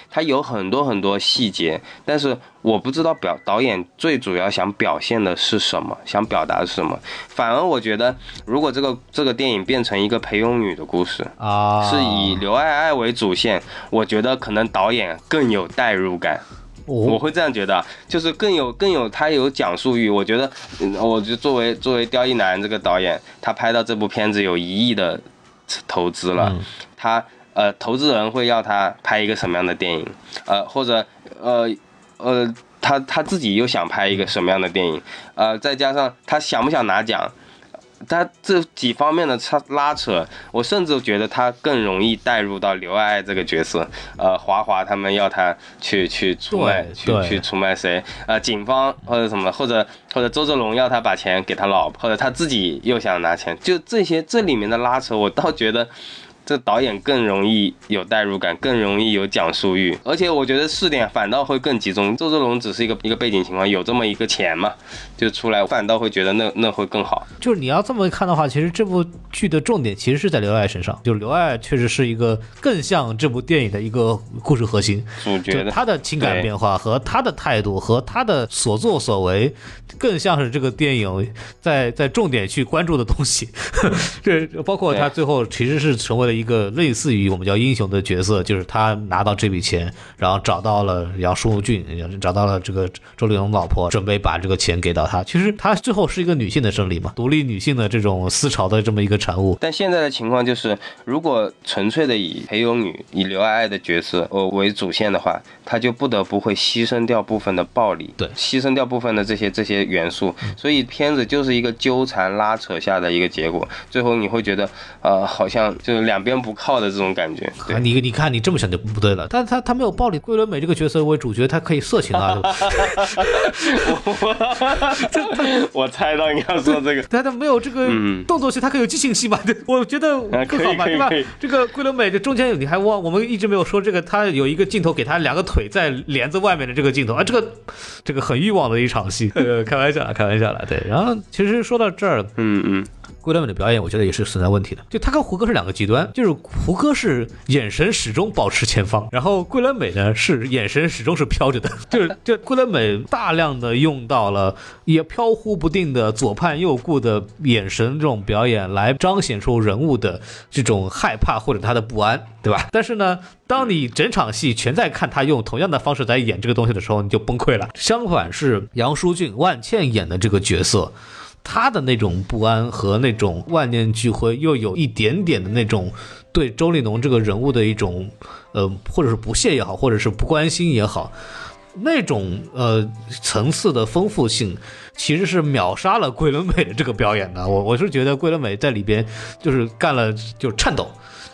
他有很多很多细节，但是我不知道表导演最主要想表现的是什么，想表达的是什么。反而我觉得，如果这个这个电影变成一个裴勇女的故事，啊，是以刘爱爱为主线，我觉得可能导演更有代入感。我哦，会这样觉得，就是更有更有他有讲述欲。我觉得，嗯我就作为作为刁一男这个导演，他拍到这部片子有一亿的投资了，嗯他呃投资人会要他拍一个什么样的电影？呃或者呃呃他他自己又想拍一个什么样的电影？呃再加上他想不想拿奖？他这几方面的差拉扯，我甚至觉得他更容易带入到刘爱爱这个角色。呃，华华他们要他去去出卖，去去出卖谁？呃，警方或者什么，或者或者周哲龙要他把钱给他老婆，或者他自己又想拿钱，就这些这里面的拉扯，我倒觉得。这导演更容易有代入感，更容易有讲述欲，而且我觉得试点反倒会更集中。周杰伦只是一个一个背景情况，有这么一个钱嘛，就出来，反倒会觉得那那会更好。就是你要这么看的话，其实这部剧的重点其实是在刘爱身上，就刘爱确实是一个更像这部电影的一个故事核心，就主角的他的情感变化和他的态度和他的所作所为，更像是这个电影在在重点去关注的东西。<laughs> 这包括他最后其实是成为了一个类似于我们叫英雄的角色，就是他拿到这笔钱，然后找到了杨舒俊，找到了这个周丽蓉老婆，准备把这个钱给到他。啊其实他最后是一个女性的胜利嘛，独立女性的这种思潮的这么一个产物。但现在的情况就是，如果纯粹的以裴勇女、以刘爱爱的角色呃为主线的话，他就不得不会牺牲掉部分的暴力，对牺牲掉部分的这些这些元素，所以片子就是一个纠缠拉扯下的一个结果，最后你会觉得，呃，好像就是两边不靠的这种感觉。对啊，你你看你这么想就不对了，但他他没有暴力，桂纶镁这个角色为主角，他可以色情啊，<laughs> <laughs> 对吧 <laughs> 我猜到你要说这个，但他没有这个嗯动作戏，他可以有激情戏嘛？对，我觉得啊更好嘛，对吧？这个桂纶镁的中间你还忘，我们一直没有说这个，他有一个镜头给他两个腿在帘子外面的这个镜头啊，这个这个很欲望的一场戏，<laughs> 呃，开玩笑了，开玩笑了，对。然后其实说到这儿，嗯嗯，桂纶镁的表演，我觉得也是存在问题的。就他跟胡歌是两个极端，就是胡歌是眼神始终保持前方，然后桂纶镁呢是眼神始终是飘着的，<laughs> 就是就桂纶镁大量的用到了也飘忽不定的左盼右顾的眼神这种表演，来彰显出人物的这种害怕或者他的不安，对吧？但是呢，当你整场戏全在看他用同样的方式在演这个东西的时候，你就崩溃了。相反是杨淑俊、万茜演的这个角色。他的那种不安和那种万念俱灰，又有一点点的那种对周丽农这个人物的一种，呃，或者是不屑也好，或者是不关心也好，那种呃层次的丰富性，其实是秒杀了桂纶镁的这个表演的。<laughs> 我我是觉得桂纶镁在里边就是干了，就颤抖。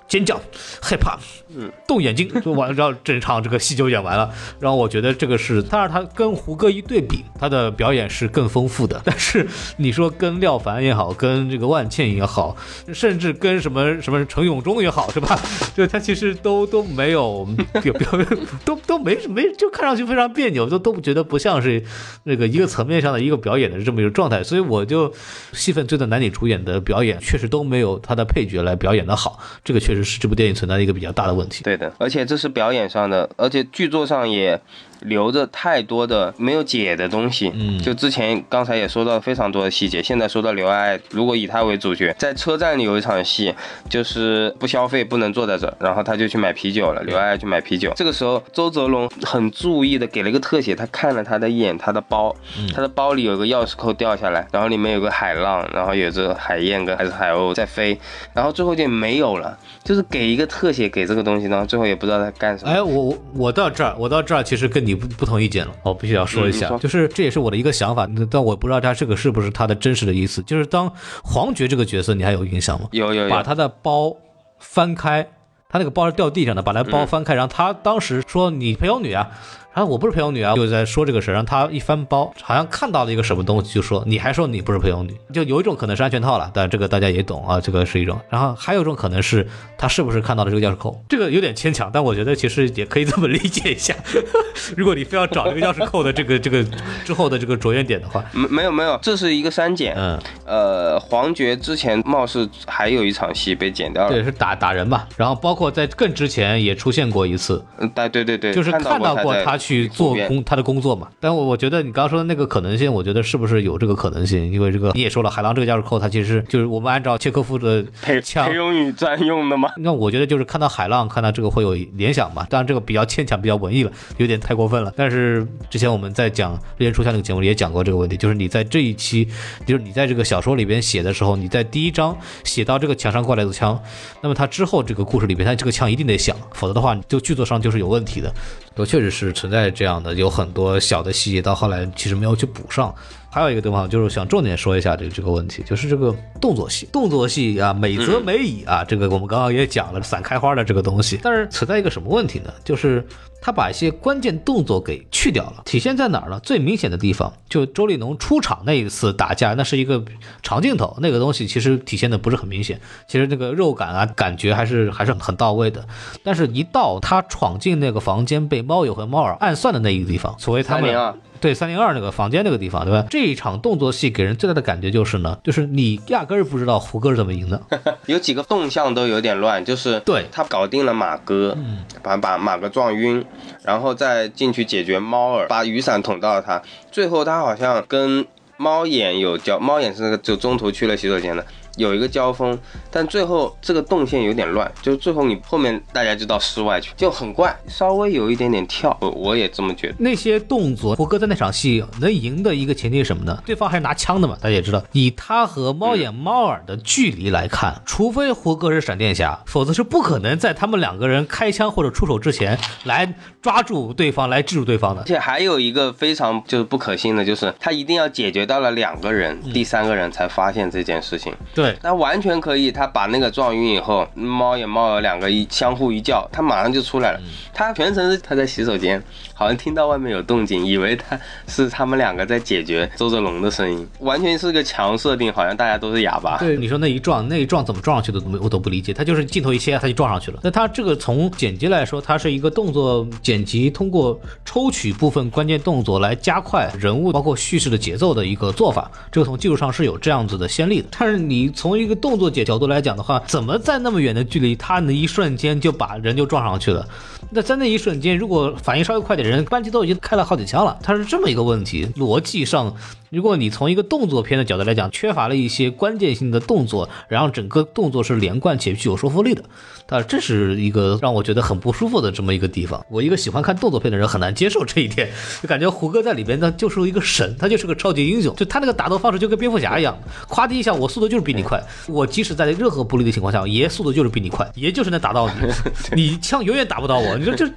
尖叫、害怕，嗯，动眼睛就完，然后整场这个戏就演完了。然后我觉得这个是，当然他跟胡歌一对比，他的表演是更丰富的。<laughs> 但是你说跟廖凡也好，跟这个万茜也好，甚至跟什么什么陈永忠也好，是吧？<laughs> 就他其实都都没有表表 <laughs> 演，都都没没，就看上去非常别扭，都都觉得不像是那个一个层面上的一个表演的这么一个状态。所以我就戏份最的男女主演的表演，确实都没有他的配角来表演的好。这个确实是这部电影存在的一个比较大的问题。对的，而且这是表演上的，而且剧作上也留着太多的没有解的东西。嗯就之前刚才也说到非常多的细节，现在说到刘爱爱，如果以她为主角，在车站里有一场戏，就是不消费不能坐在这儿，然后他就去买啤酒了，刘爱爱去买啤酒。这个时候周泽龙很注意的给了一个特写，他看了他的一眼，他的包，他的包里有个钥匙扣掉下来，然后里面有个海浪，然后有着海燕跟还是海鸥在飞，然后最后就没有了，就是给一个特写给这个东西，然后最后也不知道在干什么。哎，我我我到这儿，我到这儿其实跟你不不同意见了，我必须要说一下，嗯就是这也是我的一个想法，但我不知道他这个是不是他的真实的意思。就是当黄觉这个角色，你还有印象吗？有有有，把他的包翻开，他那个包是掉地上的，把那包翻开，然后他当时说你陪我女啊。然后我不是陪游女啊，就在说这个事儿，让他一翻包，好像看到了一个什么东西，就说你还说你不是陪游女，就有一种可能是安全套了，但这个大家也懂啊，这个是一种。然后还有一种可能是他是不是看到了这个钥匙扣，这个有点牵强，但我觉得其实也可以这么理解一下。<laughs> 如果你非要找这个钥匙扣的这个这个之后的这个着眼点的话，没没有没有，这是一个删减。嗯，呃，黄觉之前貌似还有一场戏被剪掉了。对，是打打人吧，然后包括在更之前也出现过一次，嗯，对对对对，就是看到过他他去做工。他的工作嘛。但我我觉得你刚刚说的那个可能性，我觉得是不是有这个可能性？因为这个你也说了，海狼这个钥匙扣，它其实就是我们按照切科夫的配枪裴。勇宇专用的嘛？<laughs> 那我觉得就是看到海浪，看到这个会有联想嘛。当然这个比较牵强，比较文艺了，有点太过分了。但是之前我们在讲《猎人出现》那个节目里也讲过这个问题，就是你在这一期，就是你在这个小说里边写的时候，你在第一章写到这个墙上挂来的枪，那么它之后这个故事里边，它这个枪一定得响，否则的话，就剧作上就是有问题的。都确实是存在这样的，有很多小的细节到后来其实没有去补上，还有一个地方就是想重点说一下这个这个问题，就是这个动作戏，动作戏啊，美则美矣啊，这个我们刚刚也讲了散开花的这个东西，但是存在一个什么问题呢？就是他把一些关键动作给去掉了，体现在哪儿呢？最明显的地方就周立农出场那一次打架，那是一个长镜头，那个东西其实体现的不是很明显，其实那个肉感啊，感觉还是还是很到位的，但是一到他闯进那个房间被猫友和猫耳暗算的那一个地方，所谓他们。对三零二那个房间那个地方，对吧？这一场动作戏给人最大的感觉就是呢，就是你压根儿不知道胡歌是怎么赢的，<laughs> 有几个动向都有点乱，就是对他搞定了马哥，嗯，把把马哥撞晕，然后再进去解决猫儿，把雨伞捅到他，最后他好像跟猫眼有交，猫眼是那个就中途去了洗手间的。有一个交锋，但最后这个动线有点乱，就是最后你后面大家就到室外去，就很怪，稍微有一点点跳，我我也这么觉得。那些动作，胡歌在那场戏能赢的一个前提是什么呢？对方还是拿枪的嘛，大家也知道，以他和猫眼猫耳的距离来看，除非胡歌是闪电侠，否则是不可能在他们两个人开枪或者出手之前来抓住对方，来制住对方的。而且还有一个非常就是不可信的，就是他一定要解决到了两个人，第三个人才发现这件事情。对。那完全可以，他把那个撞晕以后，猫也猫耳两个一相互一叫，他马上就出来了。他全程是他在洗手间，好像听到外面有动静，以为他是他们两个在解决周泽龙的声音，完全是个强设定，好像大家都是哑巴。对，你说那一撞，那一撞怎么撞上去的，我都不理解。他就是镜头一切，他就撞上去了。那他这个从剪辑来说，他是一个动作剪辑，通过抽取部分关键动作来加快人物包括叙事的节奏的一个做法。这个从技术上是有这样子的先例的。但是你从一个动作解角度来讲的话，怎么在那么远的距离，他那一瞬间就把人就撞上去了？那在那一瞬间，如果反应稍微快点，人扳机都已经开了好几枪了，它是这么一个问题，逻辑上。如果你从一个动作片的角度来讲，缺乏了一些关键性的动作，然后整个动作是连贯且具有说服力的，但，这是一个让我觉得很不舒服的这么一个地方。我一个喜欢看动作片的人很难接受这一点，就感觉胡歌在里边呢就是一个神，他就是个超级英雄，就他那个打斗方式就跟蝙蝠侠一样，夸的一下，我速度就是比你快，我即使在任何不利的情况下，爷速度就是比你快，爷就是能打到你，你枪永远打不到我。你说这，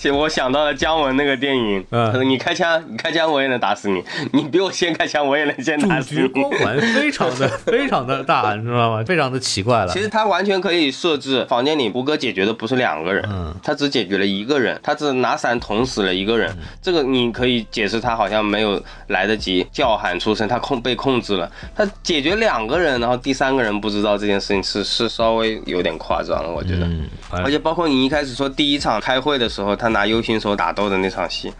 这，<laughs> 我想到了姜文那个电影，嗯，你开枪，你开枪我也能打。打死你！你比我先开枪，我也能先打死你。主角光环非常的 <laughs> 非常的大，你知道吗？非常的奇怪了。其实他完全可以设置房间里胡歌解决的不是两个人，嗯，他只解决了一个人，他只拿伞捅死了一个人。这个你可以解释他好像没有来得及叫喊出声，他控被控制了。他解决两个人，然后第三个人不知道这件事情是是稍微有点夸张了，我觉得。而且包括你一开始说第一场开会的时候，他拿 U 型手打斗的那场戏。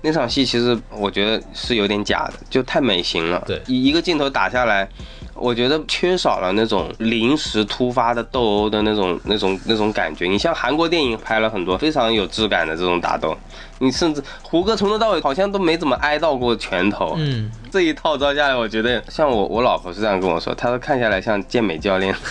那场戏其实我觉得是有点假的，就太美型了。对，一一个镜头打下来，我觉得缺少了那种临时突发的斗殴的那种、那种、那种感觉。你像韩国电影拍了很多非常有质感的这种打斗，你甚至胡歌从头到尾好像都没怎么挨到过拳头。嗯，这一套招下来，我觉得像我我老婆是这样跟我说，她说看下来像健美教练。<laughs>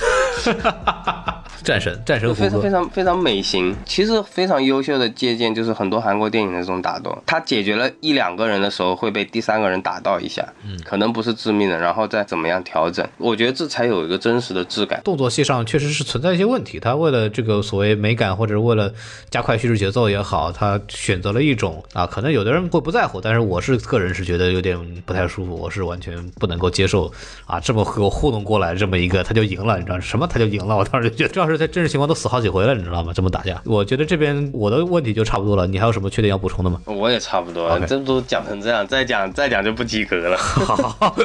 战神，战神非常非常非常美型，其实非常优秀的借鉴就是很多韩国电影的这种打斗，他解决了一两个人的时候会被第三个人打到一下，嗯，可能不是致命的，然后再怎么样调整，我觉得这才有一个真实的质感。动作戏上确实是存在一些问题，他为了这个所谓美感或者为了加快叙事节奏也好，他选择了一种啊，可能有的人会不在乎，但是我是个人是觉得有点不太舒服，我是完全不能够接受啊，这么给我糊弄过来这么一个他就赢了，你知道什么他就赢了，我当时就觉得是。在真实情况都死好几回了，你知道吗？这么打架，我觉得这边我的问题就差不多了。你还有什么缺点要补充的吗？我也差不多，这都讲成这样，再讲再讲就不及格了。好，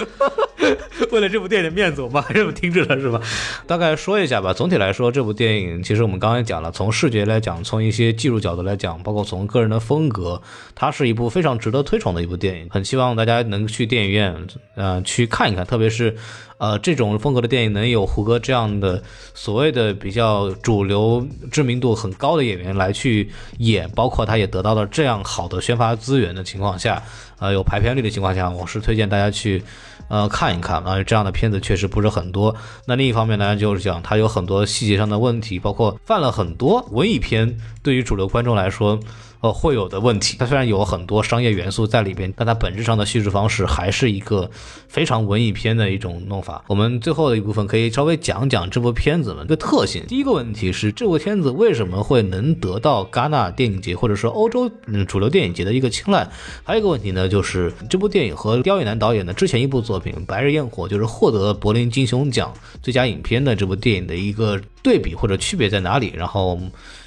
<laughs> 为了这部电影的面子，我们还 <laughs> 是听着了，是吧？大概说一下吧。总体来说，这部电影其实我们刚才讲了，从视觉来讲，从一些技术角度来讲，包括从个人的风格，它是一部非常值得推崇的一部电影。很希望大家能去电影院，呃，去看一看，特别是。呃，这种风格的电影能有胡歌这样的所谓的比较主流、知名度很高的演员来去演，包括他也得到了这样好的宣发资源的情况下，呃，有排片率的情况下，我是推荐大家去呃看一看啊。这样的片子确实不是很多。那另一方面呢，就是讲它有很多细节上的问题，包括犯了很多文艺片对于主流观众来说。呃会有的问题。它虽然有很多商业元素在里边，但它本质上的叙事方式还是一个非常文艺片的一种弄法。我们最后的一部分可以稍微讲讲这部片子的一个特性。第一个问题是，这部片子为什么会能得到戛纳电影节或者说欧洲嗯主流电影节的一个青睐？还有一个问题呢，就是这部电影和刁亦男导演的之前一部作品《白日焰火》，就是获得柏林金熊奖最佳影片的这部电影的一个对比或者区别在哪里？然后。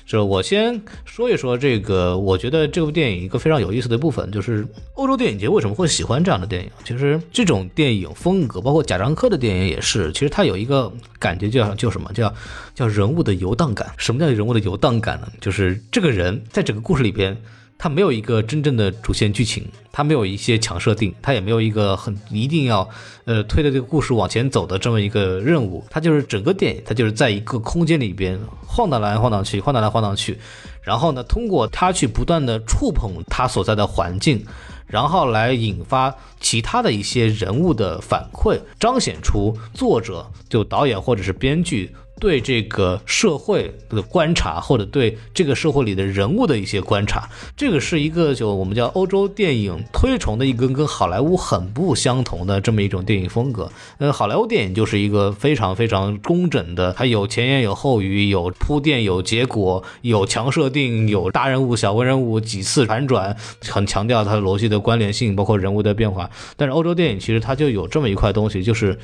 就我先说一说这个，我觉得这部电影一个非常有意思的部分，就是欧洲电影节为什么会喜欢这样的电影。其实这种电影风格，包括贾樟柯的电影也是，其实它有一个感觉叫叫什么叫叫人物的游荡感。什么叫人物的游荡感呢？就是这个人在整个故事里边。它没有一个真正的主线剧情，它没有一些强设定，它也没有一个很一定要呃推的这个故事往前走的这么一个任务。它就是整个电影，它就是在一个空间里边晃荡来晃荡去，晃荡来晃荡去，然后呢，通过它去不断的触碰它所在的环境，然后来引发其他的一些人物的反馈，彰显出作者就导演或者是编剧。对这个社会的观察，或者对这个社会里的人物的一些观察，这个是一个就我们叫欧洲电影推崇的一个跟好莱坞很不相同的这么一种电影风格。呃，好莱坞电影就是一个非常非常工整的，它有前言有后语，有铺垫有结果，有强设定，有大人物小文人物几次反转，很强调它的逻辑的关联性，包括人物的变化。但是欧洲电影其实它就有这么一块东西，就是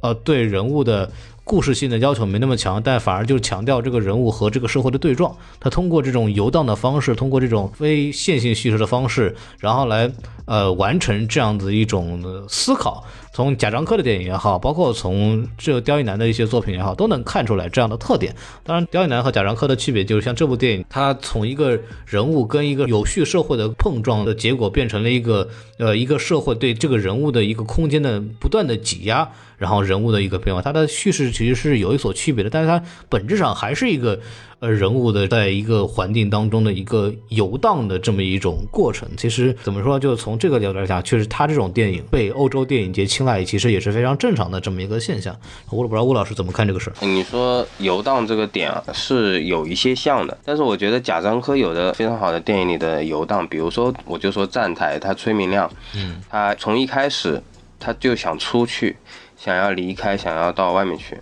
呃对人物的。故事性的要求没那么强，但反而就是强调这个人物和这个社会的对撞。他通过这种游荡的方式，通过这种非线性叙事的方式，然后来呃完成这样子一种思考。从贾樟柯的电影也好，包括从这刁亦男的一些作品也好，都能看出来这样的特点。当然，刁亦男和贾樟柯的区别就是，像这部电影，它从一个人物跟一个有序社会的碰撞的结果，变成了一个呃一个社会对这个人物的一个空间的不断的挤压，然后人物的一个变化。它的叙事其实是有一所区别的，但是它本质上还是一个。呃，人物的在一个环境当中的一个游荡的这么一种过程，其实怎么说，就从这个角度来讲，确实他这种电影被欧洲电影节青睐，其实也是非常正常的这么一个现象。我不知道吴老师怎么看这个事儿。你说游荡这个点啊，是有一些像的，但是我觉得贾樟柯有的非常好的电影里的游荡，比如说我就说站台，他崔明亮，嗯，他从一开始他就想出去，想要离开，想要到外面去，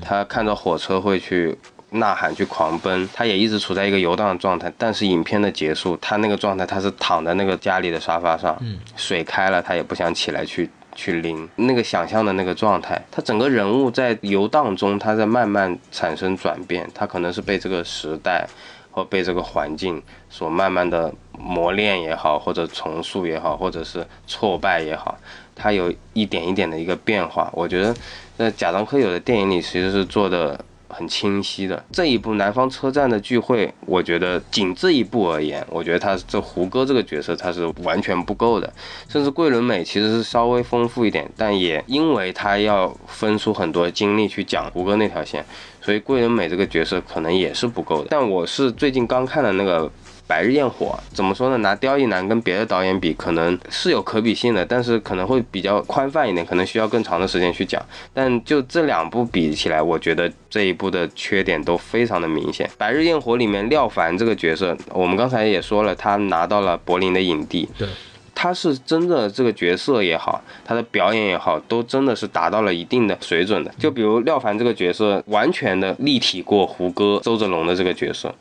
他看到火车会去。呐喊去狂奔，他也一直处在一个游荡的状态。但是影片的结束，他那个状态，他是躺在那个家里的沙发上，水开了，他也不想起来去去拎那个想象的那个状态。他整个人物在游荡中，他在慢慢产生转变。他可能是被这个时代或被这个环境所慢慢的磨练也好，或者重塑也好，或者是挫败也好，他有一点一点的一个变化。我觉得在贾樟柯有的电影里，其实是做的。很清晰的这一部《南方车站的聚会》，我觉得仅这一部而言，我觉得他这胡歌这个角色他是完全不够的，甚至桂纶镁其实是稍微丰富一点，但也因为他要分出很多精力去讲胡歌那条线，所以桂纶镁这个角色可能也是不够的。但我是最近刚看的那个。白日焰火怎么说呢？拿刁亦男跟别的导演比，可能是有可比性的，但是可能会比较宽泛一点，可能需要更长的时间去讲。但就这两部比起来，我觉得这一部的缺点都非常的明显。白日焰火里面廖凡这个角色，我们刚才也说了，他拿到了柏林的影帝，对，他是真的这个角色也好，他的表演也好，都真的是达到了一定的水准的。就比如廖凡这个角色，完全的立体过胡歌、周哲龙的这个角色。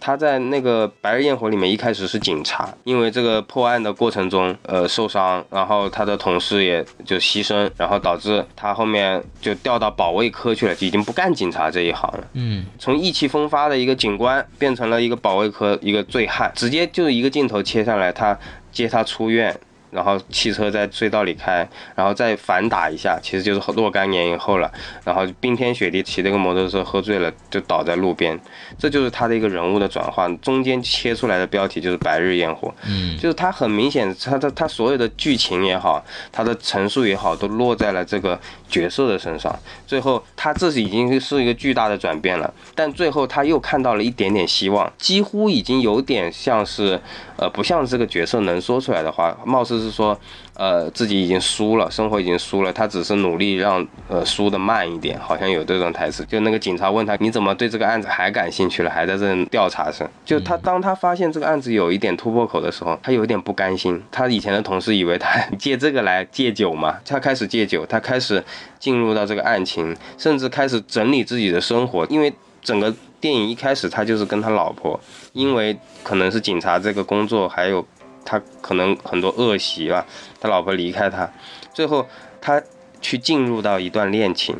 他在那个《白日焰火》里面一开始是警察，因为这个破案的过程中，呃受伤，然后他的同事也就牺牲，然后导致他后面就调到保卫科去了，已经不干警察这一行了。嗯，从意气风发的一个警官变成了一个保卫科一个醉汉，直接就是一个镜头切下来，他接他出院。然后汽车在隧道里开，然后再反打一下，其实就是若干年以后了。然后冰天雪地骑这个摩托车喝醉了，就倒在路边。这就是他的一个人物的转换。中间切出来的标题就是“白日焰火”，嗯，就是他很明显，他的他所有的剧情也好，他的陈述也好，都落在了这个角色的身上。最后，他自己已经是一个巨大的转变了，但最后他又看到了一点点希望，几乎已经有点像是，呃，不像这个角色能说出来的话，貌似是说。呃，自己已经输了，生活已经输了，他只是努力让呃输的慢一点，好像有这种台词。就那个警察问他，你怎么对这个案子还感兴趣了，还在这调查上？就他当他发现这个案子有一点突破口的时候，他有一点不甘心。他以前的同事以为他借这个来戒酒嘛，<laughs> 他开始戒酒，他开始进入到这个案情，甚至开始整理自己的生活。因为整个电影一开始他就是跟他老婆，因为可能是警察这个工作还有。他可能很多恶习吧，他老婆离开他，最后他去进入到一段恋情。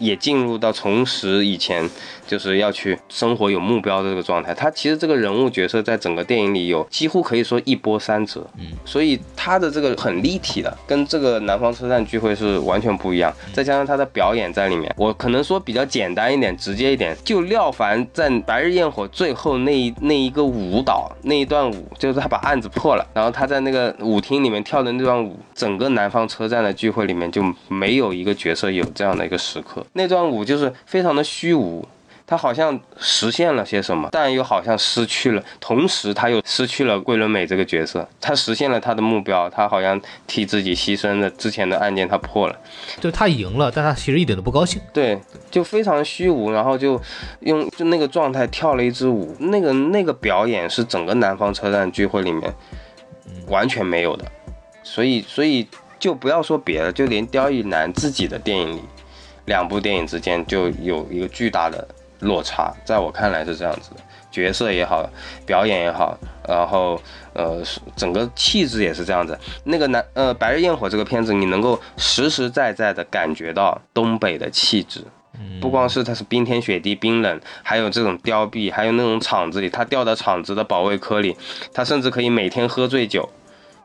也进入到重拾以前就是要去生活有目标的这个状态。他其实这个人物角色在整个电影里有几乎可以说一波三折，嗯，所以他的这个很立体的，跟这个南方车站聚会是完全不一样。再加上他的表演在里面，我可能说比较简单一点、直接一点。就廖凡在《白日焰火》最后那一那一个舞蹈那一段舞，就是他把案子破了，然后他在那个舞厅里面跳的那段舞，整个南方车站的聚会里面就没有一个角色有这样的一个时刻。那段舞就是非常的虚无，他好像实现了些什么，但又好像失去了。同时，他又失去了桂纶镁这个角色。他实现了他的目标，他好像替自己牺牲了之前的案件，他破了。就他赢了，但他其实一点都不高兴。对，就非常虚无，然后就用就那个状态跳了一支舞。那个那个表演是整个南方车站聚会里面完全没有的。所以，所以就不要说别的，就连刁亦男自己的电影里。两部电影之间就有一个巨大的落差，在我看来是这样子的，角色也好，表演也好，然后呃，整个气质也是这样子。那个男呃《白日焰火》这个片子，你能够实实在在的感觉到东北的气质，不光是它是冰天雪地冰冷，还有这种凋敝，还有那种厂子里，他掉到厂子的保卫科里，他甚至可以每天喝醉酒，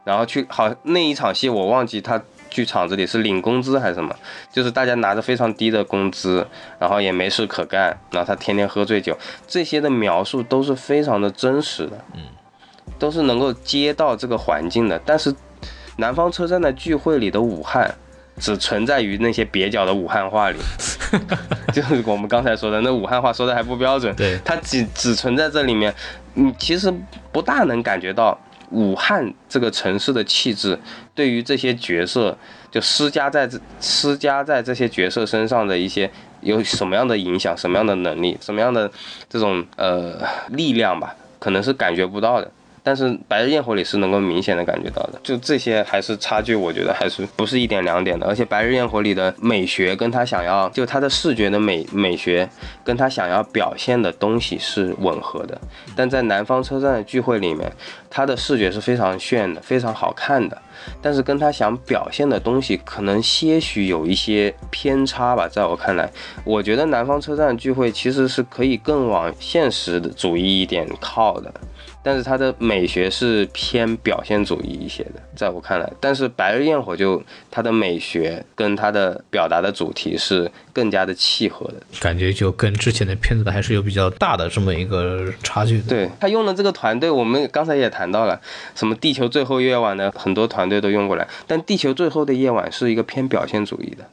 然后去好那一场戏我忘记他。去厂子里是领工资还是什么？就是大家拿着非常低的工资，然后也没事可干，然后他天天喝醉酒，这些的描述都是非常的真实的，嗯，都是能够接到这个环境的。但是南方车站的聚会里的武汉，只存在于那些蹩脚的武汉话里，<laughs> 就是我们刚才说的那武汉话说的还不标准，对，它只只存在这里面，你其实不大能感觉到。武汉这个城市的气质，对于这些角色就施加在这施加在这些角色身上的一些有什么样的影响，什么样的能力，什么样的这种呃力量吧，可能是感觉不到的。但是《白日焰火》里是能够明显的感觉到的，就这些还是差距，我觉得还是不是一点两点的。而且《白日焰火》里的美学跟他想要，就他的视觉的美美学跟他想要表现的东西是吻合的。但在南方车站的聚会里面，他的视觉是非常炫的，非常好看的。但是跟他想表现的东西可能些许有一些偏差吧。在我看来，我觉得南方车站聚会其实是可以更往现实主义一点靠的。但是它的美学是偏表现主义一些的，在我看来，但是《白日焰火》就它的美学跟它的表达的主题是更加的契合的，感觉就跟之前的片子还是有比较大的这么一个差距。对他用的这个团队，我们刚才也谈到了，什么《地球最后夜晚》的很多团队都用过来，但《地球最后的夜晚》是一个偏表现主义的。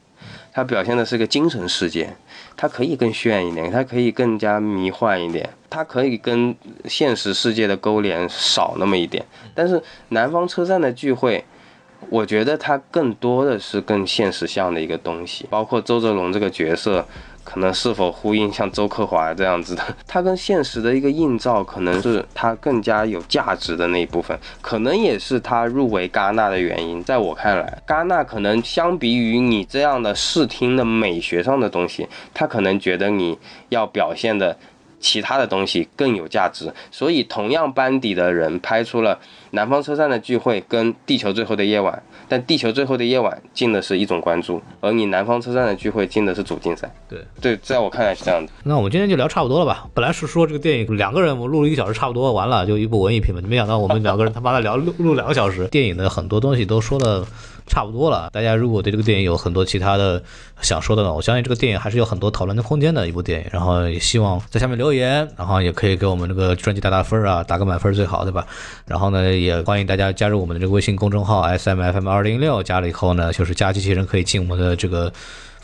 它表现的是个精神世界，它可以更炫一点，它可以更加迷幻一点，它可以跟现实世界的勾连少那么一点。但是南方车站的聚会，我觉得它更多的是更现实像的一个东西，包括周泽龙这个角色。可能是否呼应像周克华这样子的，<laughs> 他跟现实的一个映照，可能是他更加有价值的那一部分，可能也是他入围戛纳的原因。在我看来，戛纳可能相比于你这样的视听的美学上的东西，他可能觉得你要表现的其他的东西更有价值。所以，同样班底的人拍出了《南方车站的聚会》跟《地球最后的夜晚》。但地球最后的夜晚进的是一种关注，而你南方车站的聚会进的是主竞赛。对对，在我看来是这样的。那我们今天就聊差不多了吧？本来是说这个电影两个人，我录了一个小时差不多完了，就一部文艺片嘛。没想到我们两个人他妈的聊录录两个小时，电影的很多东西都说了。差不多了。大家如果对这个电影有很多其他的想说的呢，我相信这个电影还是有很多讨论的空间的一部电影。然后也希望在下面留言，然后也可以给我们这个专辑打打分啊，打个满分最好，对吧？然后呢，也欢迎大家加入我们的这个微信公众号 S M F M 二零六，加了以后呢，就是加机器人可以进我们的这个。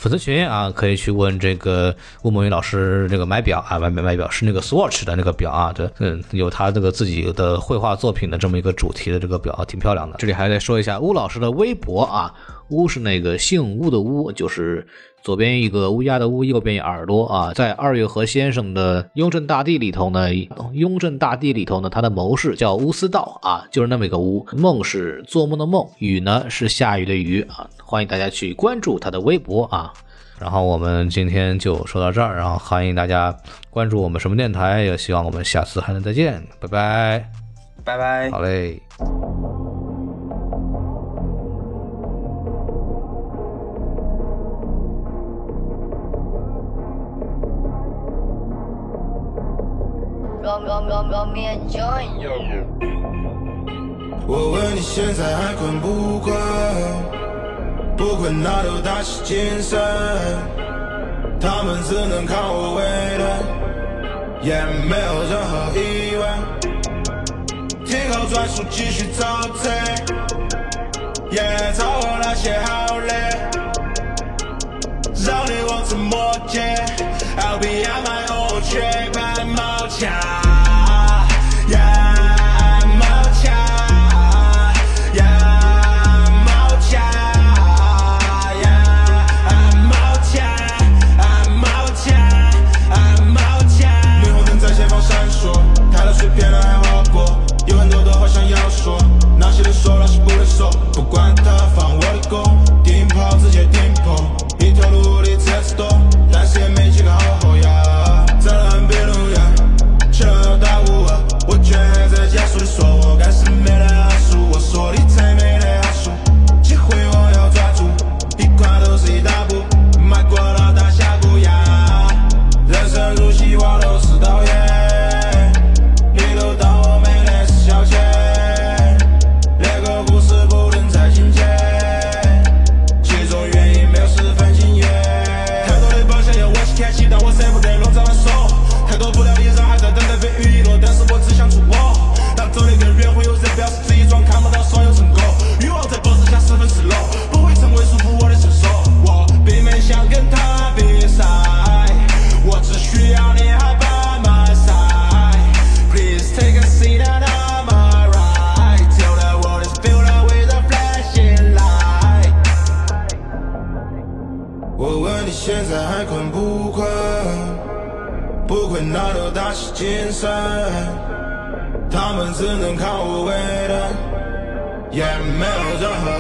粉丝群啊，可以去问这个吴梦云老师这个买表啊，买买买表是那个 Swatch 的那个表啊，这嗯有他这个自己的绘画作品的这么一个主题的这个表，挺漂亮的。这里还得说一下吴老师的微博啊，吴是那个姓乌的乌，就是左边一个乌鸦的乌，右边一耳朵啊。在二月河先生的《雍正大帝》里头呢，《雍正大帝》里头呢，他的谋士叫乌思道啊，就是那么一个乌。梦是做梦的梦，雨呢是下雨的雨啊。欢迎大家去关注他的微博啊，然后我们今天就说到这儿，然后欢迎大家关注我们什么电台，也希望我们下次还能再见，拜拜，拜拜，好嘞。我问你现在还困不困？不困，那都打起精神。他们只能看我为人，也没有任何疑问。听好转速，继续走车。也找我那些好累，让你我怎么解？I'll be on my own，却没有